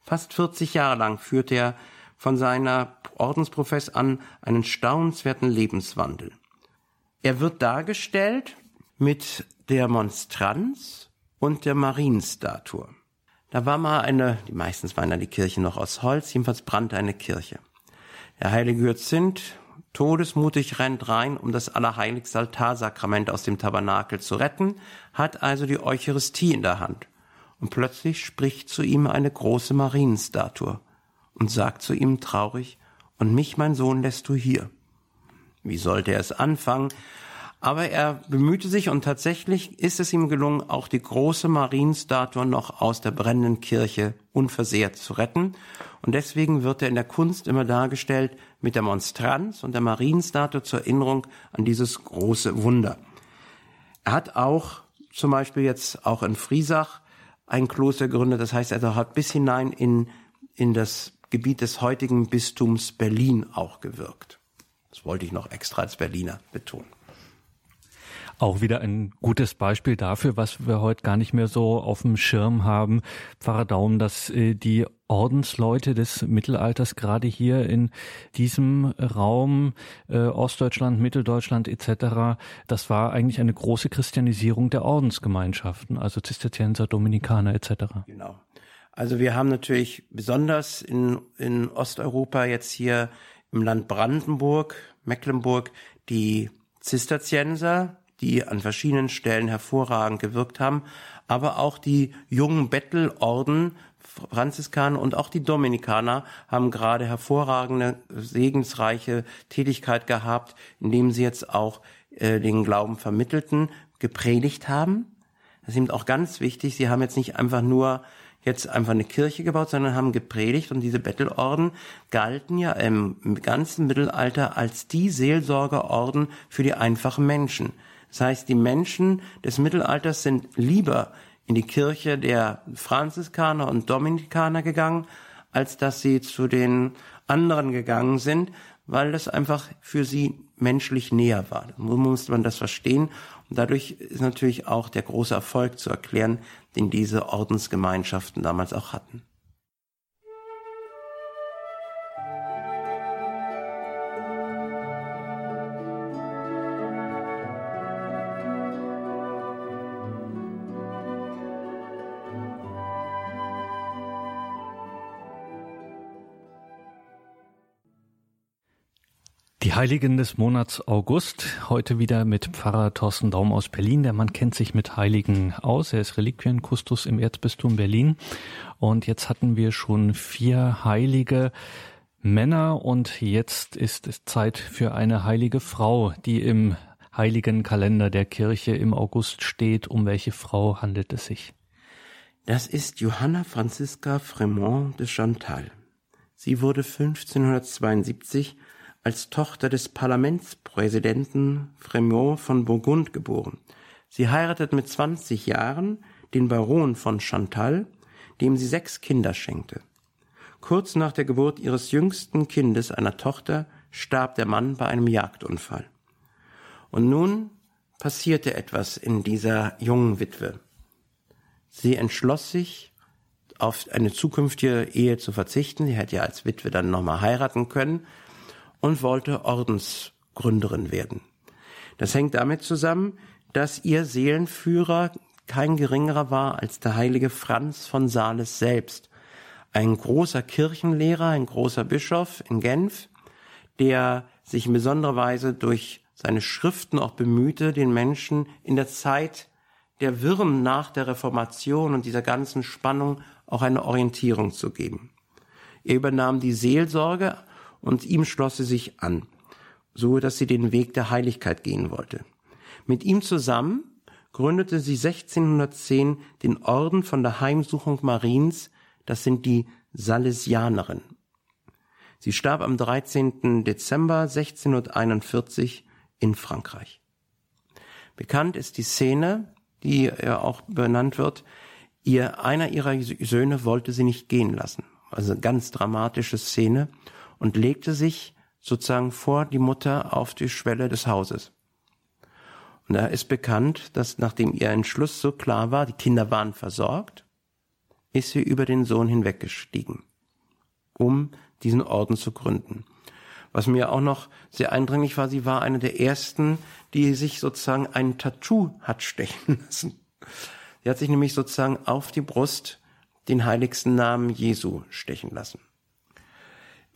Fast 40 Jahre lang führte er von seiner Ordensprofess an einen staunenswerten Lebenswandel. Er wird dargestellt mit der Monstranz und der Marienstatue. Da war mal eine, die meistens waren da die Kirchen noch aus Holz, jedenfalls brannte eine Kirche. Der heilige Hyazinth todesmutig rennt rein, um das allerheiligste Altarsakrament aus dem Tabernakel zu retten, hat also die Eucharistie in der Hand. Und plötzlich spricht zu ihm eine große Marienstatue und sagt zu ihm traurig, und mich, mein Sohn, lässt du hier. Wie sollte er es anfangen? Aber er bemühte sich und tatsächlich ist es ihm gelungen, auch die große Marienstatue noch aus der brennenden Kirche unversehrt zu retten. Und deswegen wird er in der Kunst immer dargestellt mit der Monstranz und der Marienstatue zur Erinnerung an dieses große Wunder. Er hat auch zum Beispiel jetzt auch in Friesach ein Kloster gegründet. Das heißt, er hat bis hinein in, in das Gebiet des heutigen Bistums Berlin auch gewirkt. Das wollte ich noch extra als Berliner betonen. Auch wieder ein gutes Beispiel dafür, was wir heute gar nicht mehr so auf dem Schirm haben, Pfarrer Daum, dass äh, die Ordensleute des Mittelalters gerade hier in diesem Raum äh, Ostdeutschland, Mitteldeutschland etc. Das war eigentlich eine große Christianisierung der Ordensgemeinschaften, also Zisterzienser, Dominikaner etc. Genau. Also wir haben natürlich besonders in, in Osteuropa jetzt hier im Land Brandenburg, Mecklenburg die Zisterzienser, die an verschiedenen Stellen hervorragend gewirkt haben, aber auch die jungen Bettelorden, Franziskaner und auch die Dominikaner haben gerade hervorragende, segensreiche Tätigkeit gehabt, indem sie jetzt auch äh, den Glauben vermittelten, gepredigt haben. Das ist eben auch ganz wichtig. Sie haben jetzt nicht einfach nur jetzt einfach eine Kirche gebaut, sondern haben gepredigt und diese Bettelorden galten ja im ganzen Mittelalter als die Seelsorgerorden für die einfachen Menschen. Das heißt, die Menschen des Mittelalters sind lieber in die Kirche der Franziskaner und Dominikaner gegangen, als dass sie zu den anderen gegangen sind, weil das einfach für sie menschlich näher war. Nun muss man das verstehen. Und dadurch ist natürlich auch der große Erfolg zu erklären, den diese Ordensgemeinschaften damals auch hatten. Heiligen des Monats August. Heute wieder mit Pfarrer Thorsten Daum aus Berlin. Der Mann kennt sich mit Heiligen aus. Er ist Reliquienkustus im Erzbistum Berlin. Und jetzt hatten wir schon vier heilige Männer und jetzt ist es Zeit für eine heilige Frau, die im heiligen Kalender der Kirche im August steht. Um welche Frau handelt es sich? Das ist Johanna Franziska Fremont de Chantal. Sie wurde 1572 als Tochter des Parlamentspräsidenten Fremont von Burgund geboren. Sie heiratet mit 20 Jahren den Baron von Chantal, dem sie sechs Kinder schenkte. Kurz nach der Geburt ihres jüngsten Kindes, einer Tochter, starb der Mann bei einem Jagdunfall. Und nun passierte etwas in dieser jungen Witwe. Sie entschloss sich, auf eine zukünftige Ehe zu verzichten. Sie hätte ja als Witwe dann nochmal heiraten können und wollte Ordensgründerin werden. Das hängt damit zusammen, dass ihr Seelenführer kein geringerer war als der heilige Franz von Sales selbst, ein großer Kirchenlehrer, ein großer Bischof in Genf, der sich in besonderer Weise durch seine Schriften auch bemühte, den Menschen in der Zeit der Wirren nach der Reformation und dieser ganzen Spannung auch eine Orientierung zu geben. Er übernahm die Seelsorge und ihm schloss sie sich an, so dass sie den Weg der Heiligkeit gehen wollte. Mit ihm zusammen gründete sie 1610 den Orden von der Heimsuchung Mariens, das sind die Salesianerinnen. Sie starb am 13. Dezember 1641 in Frankreich. Bekannt ist die Szene, die ja auch benannt wird. Ihr, einer ihrer Söhne wollte sie nicht gehen lassen. Also ganz dramatische Szene und legte sich sozusagen vor die Mutter auf die Schwelle des Hauses. Und da ist bekannt, dass nachdem ihr Entschluss so klar war, die Kinder waren versorgt, ist sie über den Sohn hinweggestiegen, um diesen Orden zu gründen. Was mir auch noch sehr eindringlich war, sie war eine der ersten, die sich sozusagen ein Tattoo hat stechen lassen. Sie hat sich nämlich sozusagen auf die Brust den heiligsten Namen Jesu stechen lassen.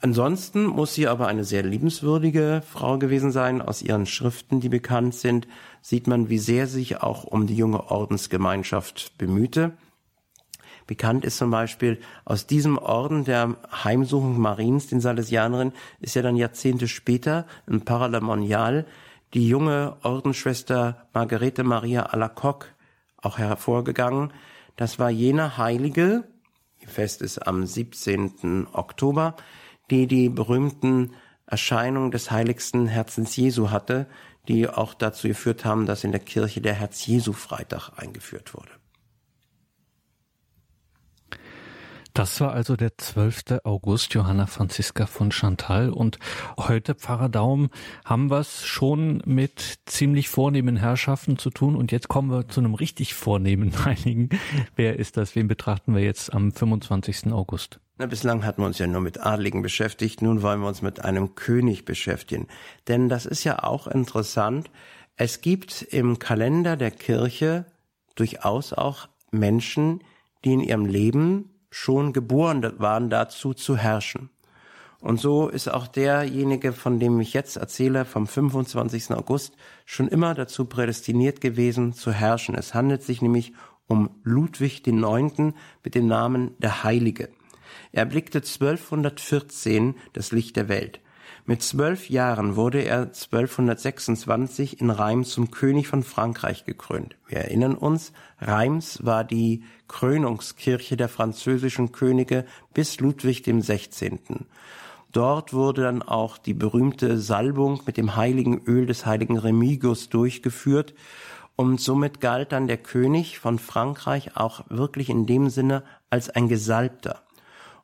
Ansonsten muss sie aber eine sehr liebenswürdige Frau gewesen sein. Aus ihren Schriften, die bekannt sind, sieht man, wie sehr sie sich auch um die junge Ordensgemeinschaft bemühte. Bekannt ist zum Beispiel aus diesem Orden der Heimsuchung Mariens, den Salesianerinnen, ist ja dann Jahrzehnte später ein Paralemonial die junge Ordensschwester Margarete Maria Alacoque auch hervorgegangen. Das war jene Heilige, ihr Fest ist am 17. Oktober, die die berühmten Erscheinungen des heiligsten Herzens Jesu hatte, die auch dazu geführt haben, dass in der Kirche der Herz-Jesu-Freitag eingeführt wurde. Das war also der 12. August, Johanna Franziska von Chantal. Und heute, Pfarrer Daum, haben wir es schon mit ziemlich vornehmen Herrschaften zu tun. Und jetzt kommen wir zu einem richtig vornehmen Heiligen. Wer ist das? Wen betrachten wir jetzt am 25. August? Na, bislang hatten wir uns ja nur mit Adligen beschäftigt. Nun wollen wir uns mit einem König beschäftigen. Denn das ist ja auch interessant. Es gibt im Kalender der Kirche durchaus auch Menschen, die in ihrem Leben schon geboren waren dazu zu herrschen. Und so ist auch derjenige, von dem ich jetzt erzähle, vom 25. August, schon immer dazu prädestiniert gewesen zu herrschen. Es handelt sich nämlich um Ludwig IX. mit dem Namen der Heilige. Er blickte 1214 das Licht der Welt. Mit zwölf Jahren wurde er 1226 in Reims zum König von Frankreich gekrönt. Wir erinnern uns, Reims war die Krönungskirche der französischen Könige bis Ludwig dem 16. Dort wurde dann auch die berühmte Salbung mit dem heiligen Öl des heiligen Remigius durchgeführt und somit galt dann der König von Frankreich auch wirklich in dem Sinne als ein Gesalbter.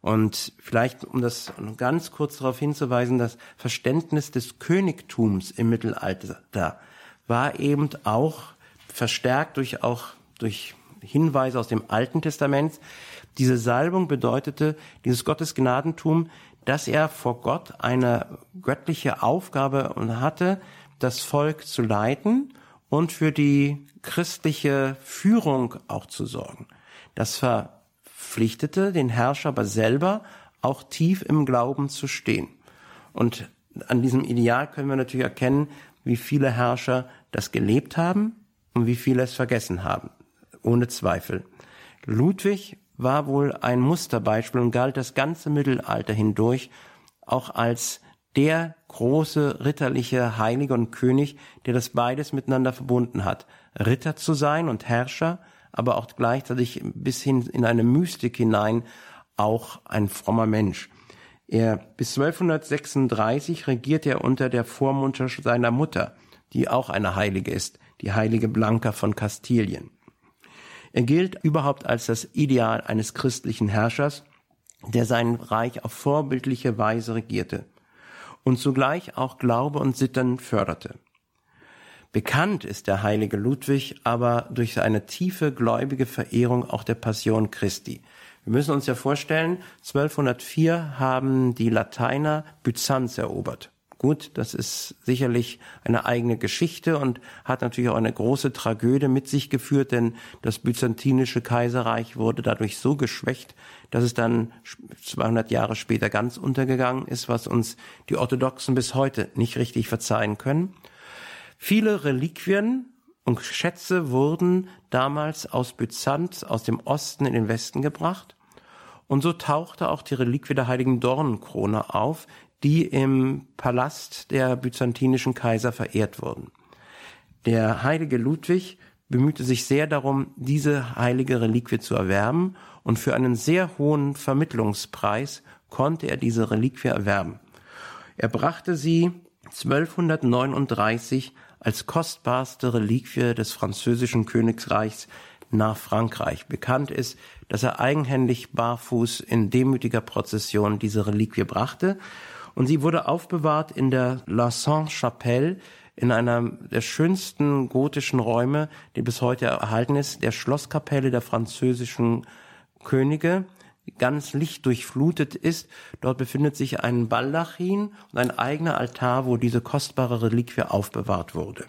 Und vielleicht, um das ganz kurz darauf hinzuweisen, das Verständnis des Königtums im Mittelalter war eben auch verstärkt durch auch durch Hinweise aus dem Alten Testament. Diese Salbung bedeutete dieses Gottesgnadentum, dass er vor Gott eine göttliche Aufgabe hatte, das Volk zu leiten und für die christliche Führung auch zu sorgen. Das war verpflichtete den Herrscher aber selber auch tief im Glauben zu stehen. Und an diesem Ideal können wir natürlich erkennen, wie viele Herrscher das gelebt haben und wie viele es vergessen haben. Ohne Zweifel. Ludwig war wohl ein Musterbeispiel und galt das ganze Mittelalter hindurch auch als der große ritterliche Heilige und König, der das beides miteinander verbunden hat. Ritter zu sein und Herrscher, aber auch gleichzeitig bis hin in eine Mystik hinein auch ein frommer Mensch. Er, bis 1236 regiert er unter der Vormundschaft seiner Mutter, die auch eine Heilige ist, die heilige Blanca von Kastilien. Er gilt überhaupt als das Ideal eines christlichen Herrschers, der sein Reich auf vorbildliche Weise regierte und zugleich auch Glaube und Sitten förderte. Bekannt ist der heilige Ludwig aber durch seine tiefe gläubige Verehrung auch der Passion Christi. Wir müssen uns ja vorstellen, 1204 haben die Lateiner Byzanz erobert. Gut, das ist sicherlich eine eigene Geschichte und hat natürlich auch eine große Tragödie mit sich geführt, denn das byzantinische Kaiserreich wurde dadurch so geschwächt, dass es dann 200 Jahre später ganz untergegangen ist, was uns die Orthodoxen bis heute nicht richtig verzeihen können. Viele Reliquien und Schätze wurden damals aus Byzanz, aus dem Osten in den Westen gebracht. Und so tauchte auch die Reliquie der heiligen Dornenkrone auf, die im Palast der byzantinischen Kaiser verehrt wurden. Der heilige Ludwig bemühte sich sehr darum, diese heilige Reliquie zu erwerben und für einen sehr hohen Vermittlungspreis konnte er diese Reliquie erwerben. Er brachte sie 1239 als kostbarste Reliquie des französischen Königsreichs nach Frankreich. Bekannt ist, dass er eigenhändig barfuß in demütiger Prozession diese Reliquie brachte und sie wurde aufbewahrt in der La Sainte-Chapelle in einer der schönsten gotischen Räume, die bis heute erhalten ist, der Schlosskapelle der französischen Könige ganz lichtdurchflutet ist. Dort befindet sich ein Baldachin und ein eigener Altar, wo diese kostbare Reliquie aufbewahrt wurde.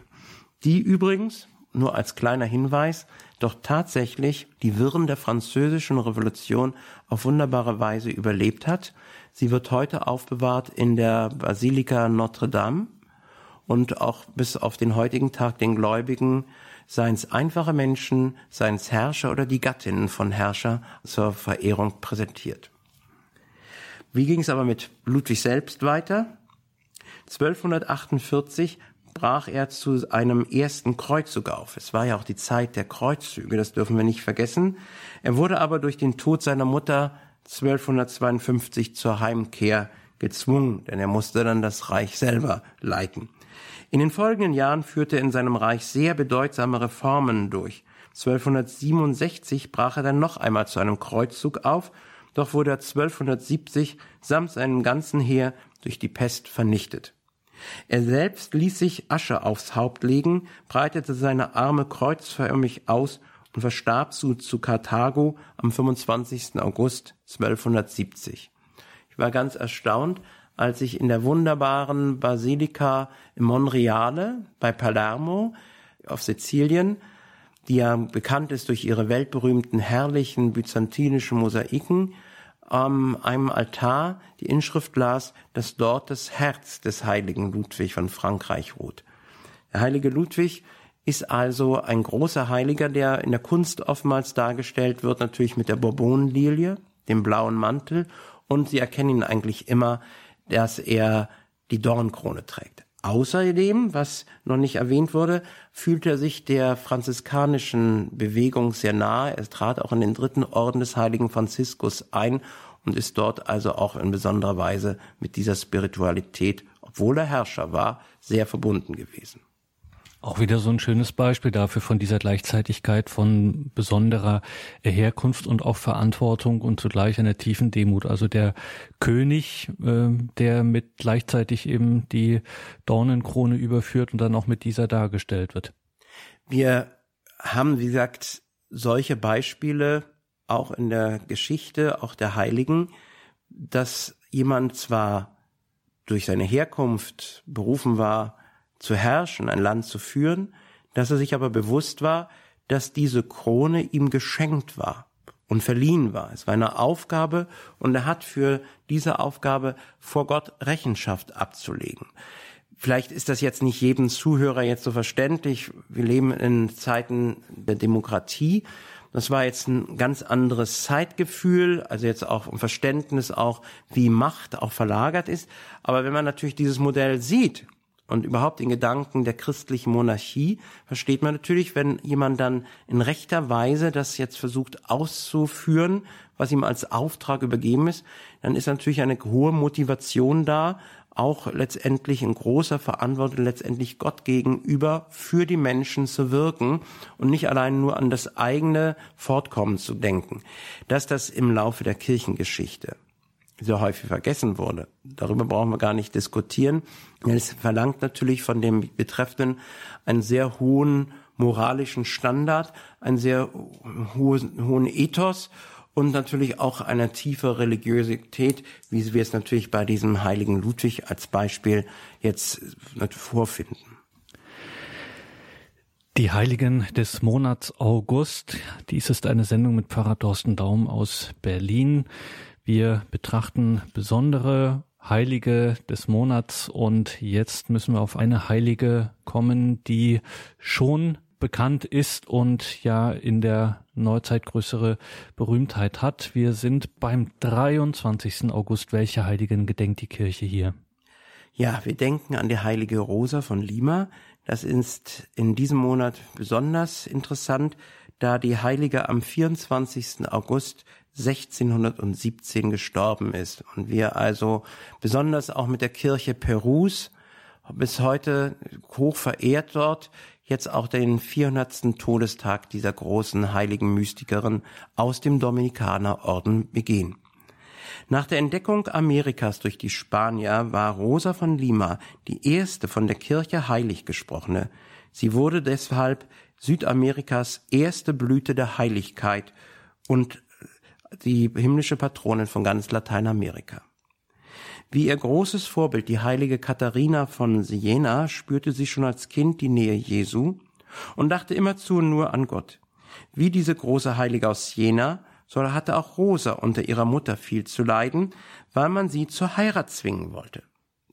Die übrigens, nur als kleiner Hinweis, doch tatsächlich die Wirren der französischen Revolution auf wunderbare Weise überlebt hat. Sie wird heute aufbewahrt in der Basilika Notre Dame und auch bis auf den heutigen Tag den Gläubigen seien es einfache Menschen, seien es Herrscher oder die Gattinnen von Herrscher zur Verehrung präsentiert. Wie ging es aber mit Ludwig selbst weiter? 1248 brach er zu einem ersten Kreuzzug auf. Es war ja auch die Zeit der Kreuzzüge, das dürfen wir nicht vergessen. Er wurde aber durch den Tod seiner Mutter 1252 zur Heimkehr gezwungen, denn er musste dann das Reich selber leiten. In den folgenden Jahren führte er in seinem Reich sehr bedeutsame Reformen durch. 1267 brach er dann noch einmal zu einem Kreuzzug auf, doch wurde er 1270 samt seinem ganzen Heer durch die Pest vernichtet. Er selbst ließ sich Asche aufs Haupt legen, breitete seine Arme kreuzförmig aus und verstarb zu, zu Karthago am 25. August 1270. Ich war ganz erstaunt, als ich in der wunderbaren Basilika in Monreale bei Palermo auf Sizilien, die ja bekannt ist durch ihre weltberühmten herrlichen byzantinischen Mosaiken, an einem Altar die Inschrift las, dass dort das Herz des heiligen Ludwig von Frankreich ruht. Der heilige Ludwig ist also ein großer Heiliger, der in der Kunst oftmals dargestellt wird, natürlich mit der Bourbonlilie, dem blauen Mantel, und sie erkennen ihn eigentlich immer, dass er die Dornkrone trägt. Außerdem, was noch nicht erwähnt wurde, fühlt er sich der franziskanischen Bewegung sehr nahe. Er trat auch in den dritten Orden des heiligen Franziskus ein und ist dort also auch in besonderer Weise mit dieser Spiritualität, obwohl er Herrscher war, sehr verbunden gewesen. Auch wieder so ein schönes Beispiel dafür von dieser Gleichzeitigkeit von besonderer Herkunft und auch Verantwortung und zugleich einer tiefen Demut. Also der König, äh, der mit gleichzeitig eben die Dornenkrone überführt und dann auch mit dieser dargestellt wird. Wir haben, wie gesagt, solche Beispiele auch in der Geschichte, auch der Heiligen, dass jemand zwar durch seine Herkunft berufen war, zu herrschen, ein Land zu führen, dass er sich aber bewusst war, dass diese Krone ihm geschenkt war und verliehen war. Es war eine Aufgabe und er hat für diese Aufgabe vor Gott Rechenschaft abzulegen. Vielleicht ist das jetzt nicht jedem Zuhörer jetzt so verständlich. Wir leben in Zeiten der Demokratie. Das war jetzt ein ganz anderes Zeitgefühl, also jetzt auch ein Verständnis auch, wie Macht auch verlagert ist. Aber wenn man natürlich dieses Modell sieht und überhaupt den Gedanken der christlichen Monarchie versteht man natürlich, wenn jemand dann in rechter Weise das jetzt versucht auszuführen, was ihm als Auftrag übergeben ist, dann ist natürlich eine hohe Motivation da, auch letztendlich in großer Verantwortung letztendlich Gott gegenüber für die Menschen zu wirken und nicht allein nur an das eigene Fortkommen zu denken. Dass das im Laufe der Kirchengeschichte so häufig vergessen wurde. Darüber brauchen wir gar nicht diskutieren. Es verlangt natürlich von dem Betreffenden einen sehr hohen moralischen Standard, einen sehr hohen, hohen Ethos und natürlich auch eine tiefe Religiosität, wie wir es natürlich bei diesem heiligen Ludwig als Beispiel jetzt vorfinden. Die Heiligen des Monats August. Dies ist eine Sendung mit Pfarrer Thorsten Daum aus Berlin. Wir betrachten besondere Heilige des Monats und jetzt müssen wir auf eine Heilige kommen, die schon bekannt ist und ja in der Neuzeit größere Berühmtheit hat. Wir sind beim 23. August. Welche Heiligen gedenkt die Kirche hier? Ja, wir denken an die heilige Rosa von Lima. Das ist in diesem Monat besonders interessant, da die Heilige am 24. August 1617 gestorben ist und wir also besonders auch mit der Kirche Perus bis heute hoch verehrt dort jetzt auch den 400. Todestag dieser großen heiligen Mystikerin aus dem Dominikanerorden begehen. Nach der Entdeckung Amerikas durch die Spanier war Rosa von Lima die erste von der Kirche heilig gesprochene. Sie wurde deshalb Südamerikas erste Blüte der Heiligkeit und die himmlische Patronin von ganz Lateinamerika. Wie ihr großes Vorbild, die heilige Katharina von Siena, spürte sie schon als Kind die Nähe Jesu und dachte immerzu nur an Gott. Wie diese große Heilige aus Siena, so hatte auch Rosa unter ihrer Mutter viel zu leiden, weil man sie zur Heirat zwingen wollte.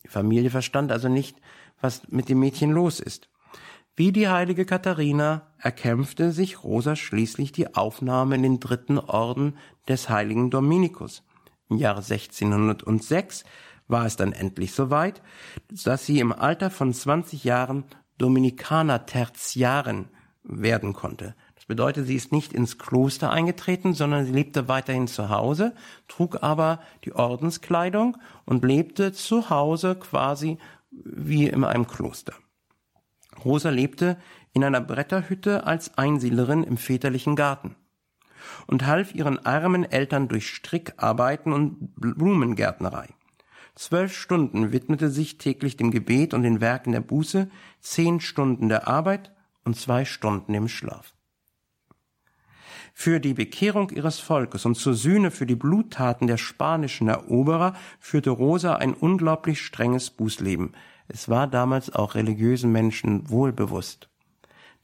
Die Familie verstand also nicht, was mit dem Mädchen los ist. Wie die heilige Katharina erkämpfte sich Rosa schließlich die Aufnahme in den dritten Orden des heiligen Dominikus. Im Jahre 1606 war es dann endlich soweit, dass sie im Alter von 20 Jahren Dominikaner Tertiaren werden konnte. Das bedeutet, sie ist nicht ins Kloster eingetreten, sondern sie lebte weiterhin zu Hause, trug aber die Ordenskleidung und lebte zu Hause quasi wie in einem Kloster. Rosa lebte in einer Bretterhütte als Einsiedlerin im väterlichen Garten und half ihren armen Eltern durch Strickarbeiten und Blumengärtnerei. Zwölf Stunden widmete sich täglich dem Gebet und den Werken der Buße, zehn Stunden der Arbeit und zwei Stunden im Schlaf. Für die Bekehrung ihres Volkes und zur Sühne für die Bluttaten der spanischen Eroberer führte Rosa ein unglaublich strenges Bußleben. Es war damals auch religiösen Menschen wohlbewusst,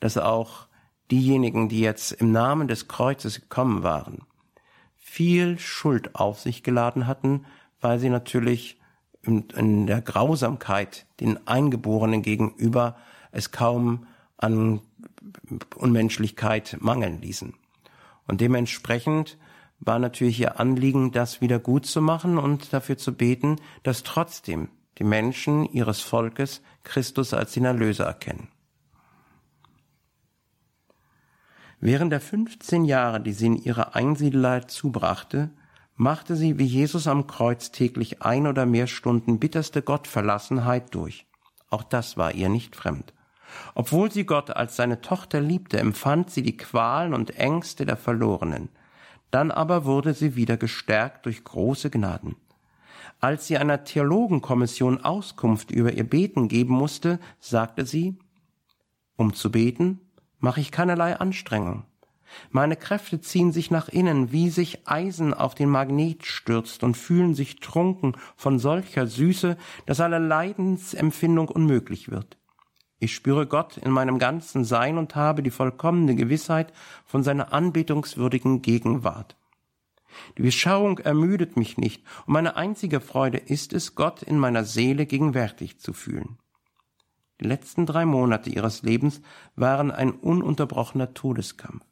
dass auch diejenigen, die jetzt im Namen des Kreuzes gekommen waren, viel Schuld auf sich geladen hatten, weil sie natürlich in, der Grausamkeit den Eingeborenen gegenüber es kaum an Unmenschlichkeit mangeln ließen. Und dementsprechend war natürlich ihr Anliegen, das wieder gut zu machen und dafür zu beten, dass trotzdem die Menschen ihres Volkes Christus als den Erlöser erkennen. Während der 15 Jahre, die sie in ihrer Einsiedelei zubrachte, machte sie wie Jesus am Kreuz täglich ein oder mehr Stunden bitterste Gottverlassenheit durch. Auch das war ihr nicht fremd. Obwohl sie Gott als seine Tochter liebte, empfand sie die Qualen und Ängste der Verlorenen. Dann aber wurde sie wieder gestärkt durch große Gnaden. Als sie einer Theologenkommission Auskunft über ihr Beten geben musste, sagte sie, um zu beten, mache ich keinerlei Anstrengung. Meine Kräfte ziehen sich nach innen, wie sich Eisen auf den Magnet stürzt und fühlen sich trunken von solcher Süße, dass alle Leidensempfindung unmöglich wird. Ich spüre Gott in meinem ganzen Sein und habe die vollkommene Gewissheit von seiner anbetungswürdigen Gegenwart. Die Beschauung ermüdet mich nicht, und meine einzige Freude ist es, Gott in meiner Seele gegenwärtig zu fühlen. Die letzten drei Monate ihres Lebens waren ein ununterbrochener Todeskampf.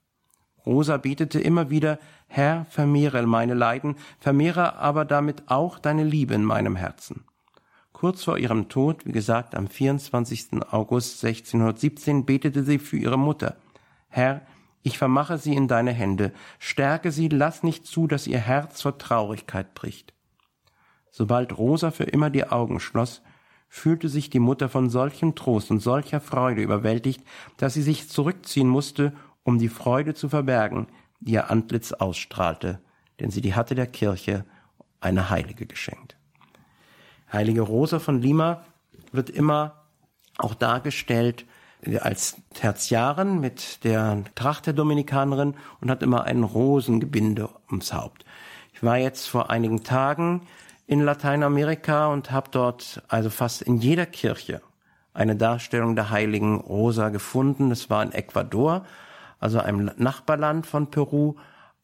Rosa betete immer wieder, Herr, vermehre meine Leiden, vermehre aber damit auch deine Liebe in meinem Herzen. Kurz vor ihrem Tod, wie gesagt am 24. August 1617, betete sie für ihre Mutter. Herr, ich vermache sie in deine Hände, stärke sie, lass nicht zu, dass ihr Herz vor Traurigkeit bricht. Sobald Rosa für immer die Augen schloss, fühlte sich die Mutter von solchem Trost und solcher Freude überwältigt, dass sie sich zurückziehen musste, um die Freude zu verbergen, die ihr Antlitz ausstrahlte, denn sie die hatte der Kirche eine Heilige geschenkt. Heilige Rosa von Lima wird immer auch dargestellt als Tertiarin mit der Tracht der Dominikanerin und hat immer ein Rosengebinde ums Haupt. Ich war jetzt vor einigen Tagen in Lateinamerika und habe dort also fast in jeder Kirche eine Darstellung der heiligen Rosa gefunden. Es war in Ecuador, also einem Nachbarland von Peru,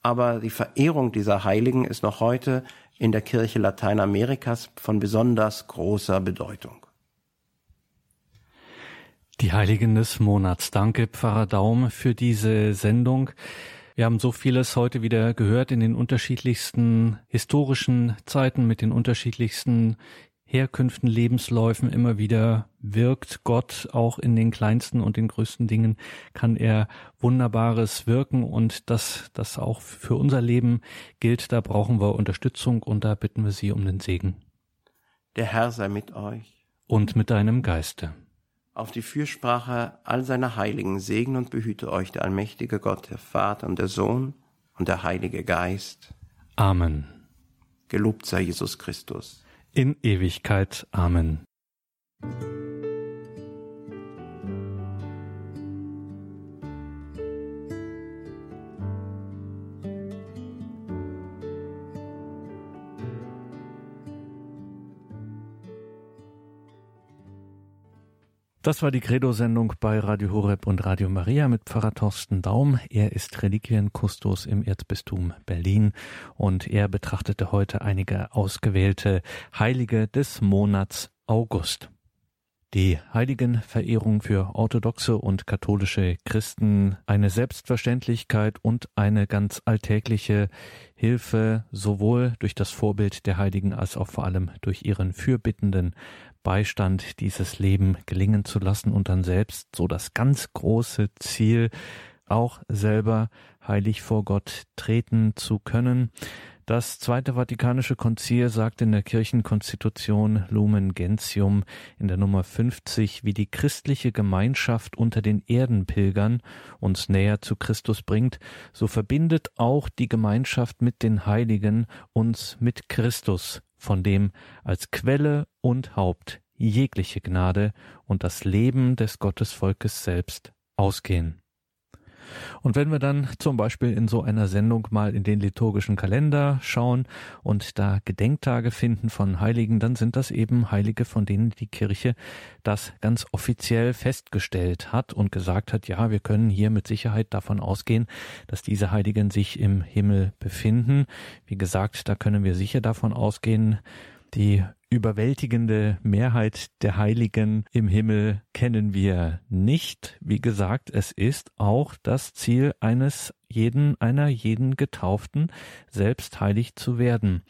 aber die Verehrung dieser Heiligen ist noch heute in der Kirche Lateinamerikas von besonders großer Bedeutung. Die Heiligen des Monats. Danke, Pfarrer Daum, für diese Sendung. Wir haben so vieles heute wieder gehört in den unterschiedlichsten historischen Zeiten mit den unterschiedlichsten Herkünften, Lebensläufen immer wieder wirkt Gott auch in den kleinsten und den größten Dingen kann er Wunderbares wirken und dass das auch für unser Leben gilt, da brauchen wir Unterstützung und da bitten wir Sie um den Segen. Der Herr sei mit euch. Und mit deinem Geiste auf die Fürsprache all seiner Heiligen segne und behüte euch der allmächtige Gott, der Vater und der Sohn und der Heilige Geist. Amen. Gelobt sei Jesus Christus. In Ewigkeit. Amen. Das war die Credo-Sendung bei Radio Horeb und Radio Maria mit Pfarrer Thorsten Daum. Er ist Reliquienkustos im Erzbistum Berlin und er betrachtete heute einige ausgewählte Heilige des Monats August. die Heiligenverehrung für orthodoxe und katholische Christen eine Selbstverständlichkeit und eine ganz alltägliche Hilfe, sowohl durch das Vorbild der Heiligen als auch vor allem durch ihren fürbittenden Beistand, dieses Leben gelingen zu lassen und dann selbst so das ganz große Ziel, auch selber heilig vor Gott treten zu können. Das Zweite Vatikanische Konzil sagt in der Kirchenkonstitution Lumen Gentium in der Nummer 50, wie die christliche Gemeinschaft unter den Erdenpilgern uns näher zu Christus bringt, so verbindet auch die Gemeinschaft mit den Heiligen uns mit Christus, von dem als Quelle und Haupt jegliche Gnade und das Leben des Gottesvolkes selbst ausgehen. Und wenn wir dann zum Beispiel in so einer Sendung mal in den liturgischen Kalender schauen und da Gedenktage finden von Heiligen, dann sind das eben Heilige, von denen die Kirche das ganz offiziell festgestellt hat und gesagt hat, ja, wir können hier mit Sicherheit davon ausgehen, dass diese Heiligen sich im Himmel befinden. Wie gesagt, da können wir sicher davon ausgehen, die überwältigende Mehrheit der Heiligen im Himmel kennen wir nicht. Wie gesagt, es ist auch das Ziel eines jeden, einer jeden Getauften, selbst heilig zu werden.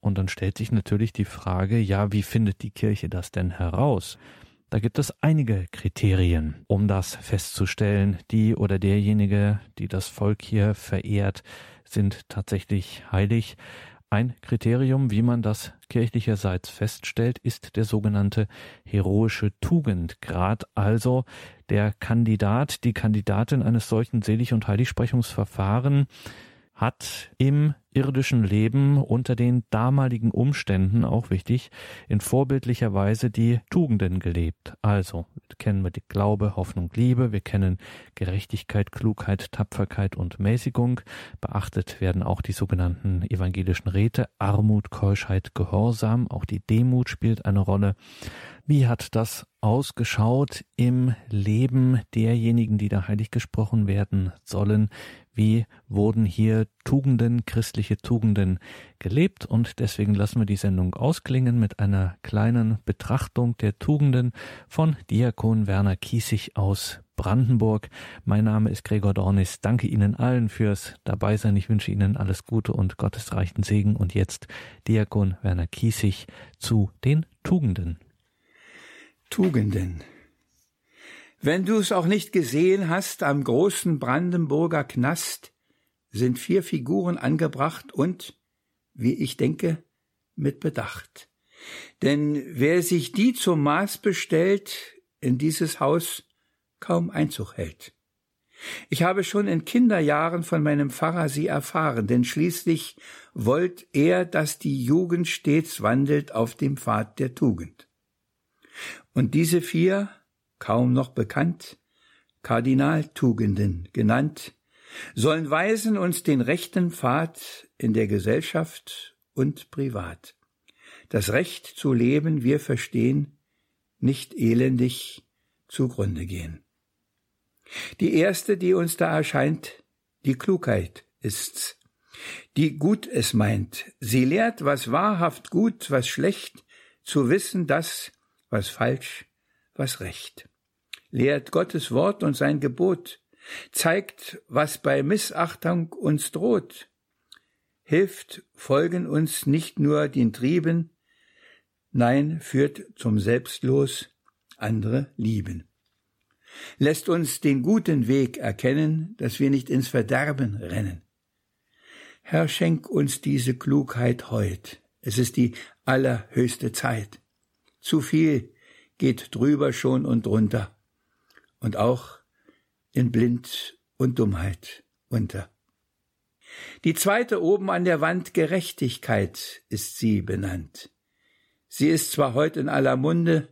Und dann stellt sich natürlich die Frage, ja, wie findet die Kirche das denn heraus? Da gibt es einige Kriterien, um das festzustellen. Die oder derjenige, die das Volk hier verehrt, sind tatsächlich heilig. Ein Kriterium, wie man das kirchlicherseits feststellt, ist der sogenannte heroische Tugendgrad, also der Kandidat, die Kandidatin eines solchen Selig- und Heiligsprechungsverfahren hat im irdischen Leben unter den damaligen Umständen, auch wichtig, in vorbildlicher Weise die Tugenden gelebt. Also kennen wir die Glaube, Hoffnung, Liebe, wir kennen Gerechtigkeit, Klugheit, Tapferkeit und Mäßigung. Beachtet werden auch die sogenannten evangelischen Räte, Armut, Keuschheit, Gehorsam, auch die Demut spielt eine Rolle. Wie hat das ausgeschaut im Leben derjenigen, die da heilig gesprochen werden sollen? Wie wurden hier Tugenden, christliche Tugenden gelebt? Und deswegen lassen wir die Sendung ausklingen mit einer kleinen Betrachtung der Tugenden von Diakon Werner Kiesig aus Brandenburg. Mein Name ist Gregor Dornis. Danke Ihnen allen fürs Dabeisein. Ich wünsche Ihnen alles Gute und gottesreichen Segen. Und jetzt Diakon Werner Kiesig zu den Tugenden. Tugenden. Wenn du es auch nicht gesehen hast, am großen Brandenburger Knast sind vier Figuren angebracht und, wie ich denke, mit Bedacht. Denn wer sich die zum Maß bestellt, in dieses Haus kaum Einzug hält. Ich habe schon in Kinderjahren von meinem Pfarrer sie erfahren, denn schließlich wollt er, dass die Jugend stets wandelt auf dem Pfad der Tugend. Und diese vier kaum noch bekannt, Kardinaltugenden genannt, sollen weisen uns den rechten Pfad in der Gesellschaft und privat. Das Recht zu leben, wir verstehen, nicht elendig zugrunde gehen. Die erste, die uns da erscheint, die Klugheit ist's, die gut es meint. Sie lehrt, was wahrhaft gut, was schlecht, zu wissen das, was falsch, was recht. Lehrt Gottes Wort und sein Gebot, zeigt, was bei Missachtung uns droht, hilft, folgen uns nicht nur den Trieben, nein, führt zum Selbstlos, andere lieben. Lässt uns den guten Weg erkennen, dass wir nicht ins Verderben rennen. Herr, schenk uns diese Klugheit heut. Es ist die allerhöchste Zeit. Zu viel geht drüber schon und drunter und auch in Blind und Dummheit unter. Die zweite oben an der Wand Gerechtigkeit ist sie benannt. Sie ist zwar heut in aller Munde,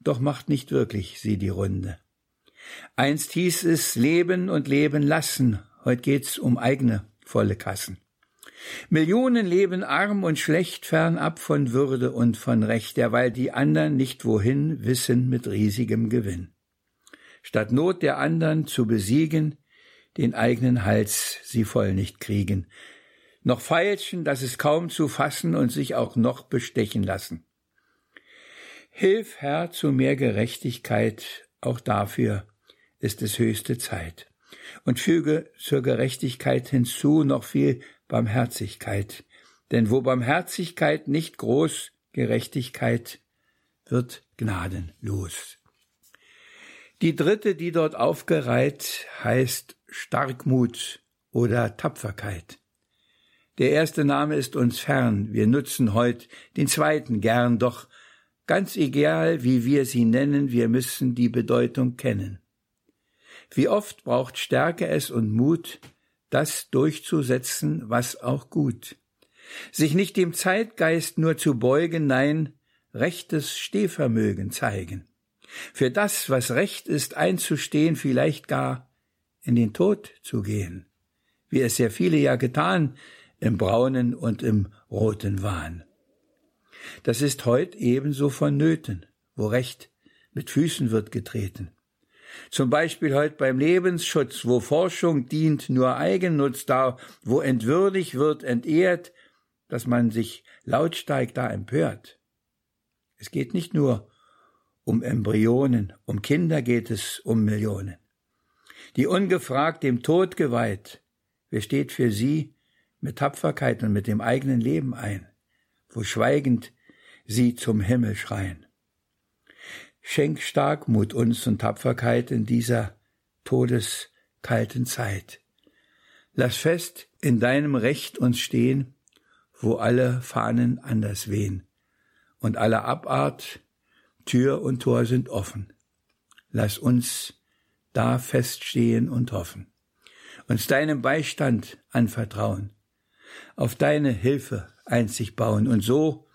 doch macht nicht wirklich sie die Runde. Einst hieß es Leben und Leben lassen, heut geht's um eigene volle Kassen. Millionen leben arm und schlecht fernab von Würde und von Recht, derweil die andern nicht wohin wissen mit riesigem Gewinn. Statt Not der andern zu besiegen, den eigenen Hals sie voll nicht kriegen, noch feilschen, dass es kaum zu fassen und sich auch noch bestechen lassen. Hilf, Herr, zu mehr Gerechtigkeit, auch dafür ist es höchste Zeit. Und füge zur Gerechtigkeit hinzu noch viel Barmherzigkeit. Denn wo Barmherzigkeit nicht groß, Gerechtigkeit wird gnadenlos. Die dritte, die dort aufgereiht, heißt Starkmut oder Tapferkeit. Der erste Name ist uns fern, wir nutzen heut den zweiten gern, doch ganz egal, wie wir sie nennen, wir müssen die Bedeutung kennen. Wie oft braucht Stärke es und Mut, das durchzusetzen, was auch gut. Sich nicht dem Zeitgeist nur zu beugen, nein, rechtes Stehvermögen zeigen. Für das, was recht ist, einzustehen, vielleicht gar in den Tod zu gehen, wie es sehr viele ja getan im braunen und im roten Wahn. Das ist heut ebenso vonnöten, wo Recht mit Füßen wird getreten. Zum Beispiel heute beim Lebensschutz, wo Forschung dient nur Eigennutz da, wo entwürdigt wird, entehrt, dass man sich lautstark da empört. Es geht nicht nur um Embryonen, um Kinder geht es um Millionen. Die ungefragt dem Tod geweiht, wer steht für sie mit Tapferkeit und mit dem eigenen Leben ein, wo schweigend sie zum Himmel schreien. Schenk Starkmut uns und Tapferkeit in dieser todeskalten Zeit. Lass fest in deinem Recht uns stehen, wo alle Fahnen anders wehen und alle Abart, Tür und Tor sind offen. Lass uns da feststehen und hoffen, uns deinem Beistand anvertrauen, auf deine Hilfe einzig bauen und so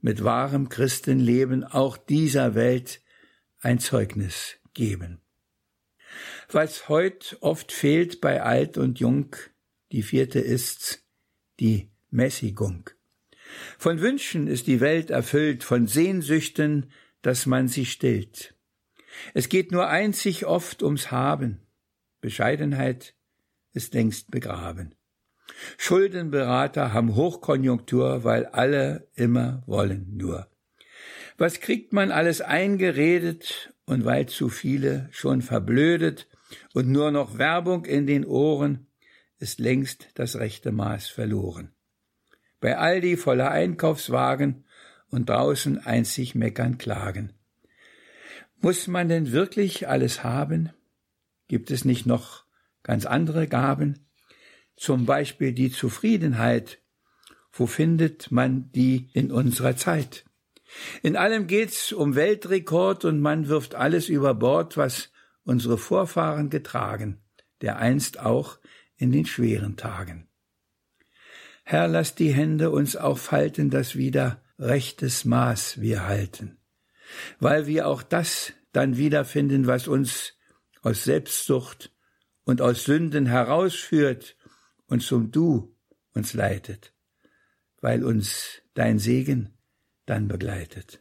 mit wahrem Christenleben auch dieser Welt ein Zeugnis geben. Was heut oft fehlt bei alt und jung, die vierte ist's, die Mäßigung. Von Wünschen ist die Welt erfüllt, von Sehnsüchten, dass man sie stillt. Es geht nur einzig oft ums Haben. Bescheidenheit ist längst begraben. Schuldenberater haben Hochkonjunktur, weil alle immer wollen nur. Was kriegt man alles eingeredet und weil zu viele schon verblödet und nur noch Werbung in den Ohren, ist längst das rechte Maß verloren. Bei Aldi voller Einkaufswagen und draußen einzig meckern klagen. Muss man denn wirklich alles haben? Gibt es nicht noch ganz andere Gaben? Zum Beispiel die Zufriedenheit. Wo findet man die in unserer Zeit? In allem geht's um Weltrekord und man wirft alles über Bord, was unsere Vorfahren getragen, der einst auch in den schweren Tagen. Herr, lass die Hände uns auch falten, dass wieder rechtes Maß wir halten, weil wir auch das dann wiederfinden, was uns aus Selbstsucht und aus Sünden herausführt und zum Du uns leitet, weil uns dein Segen dann begleitet.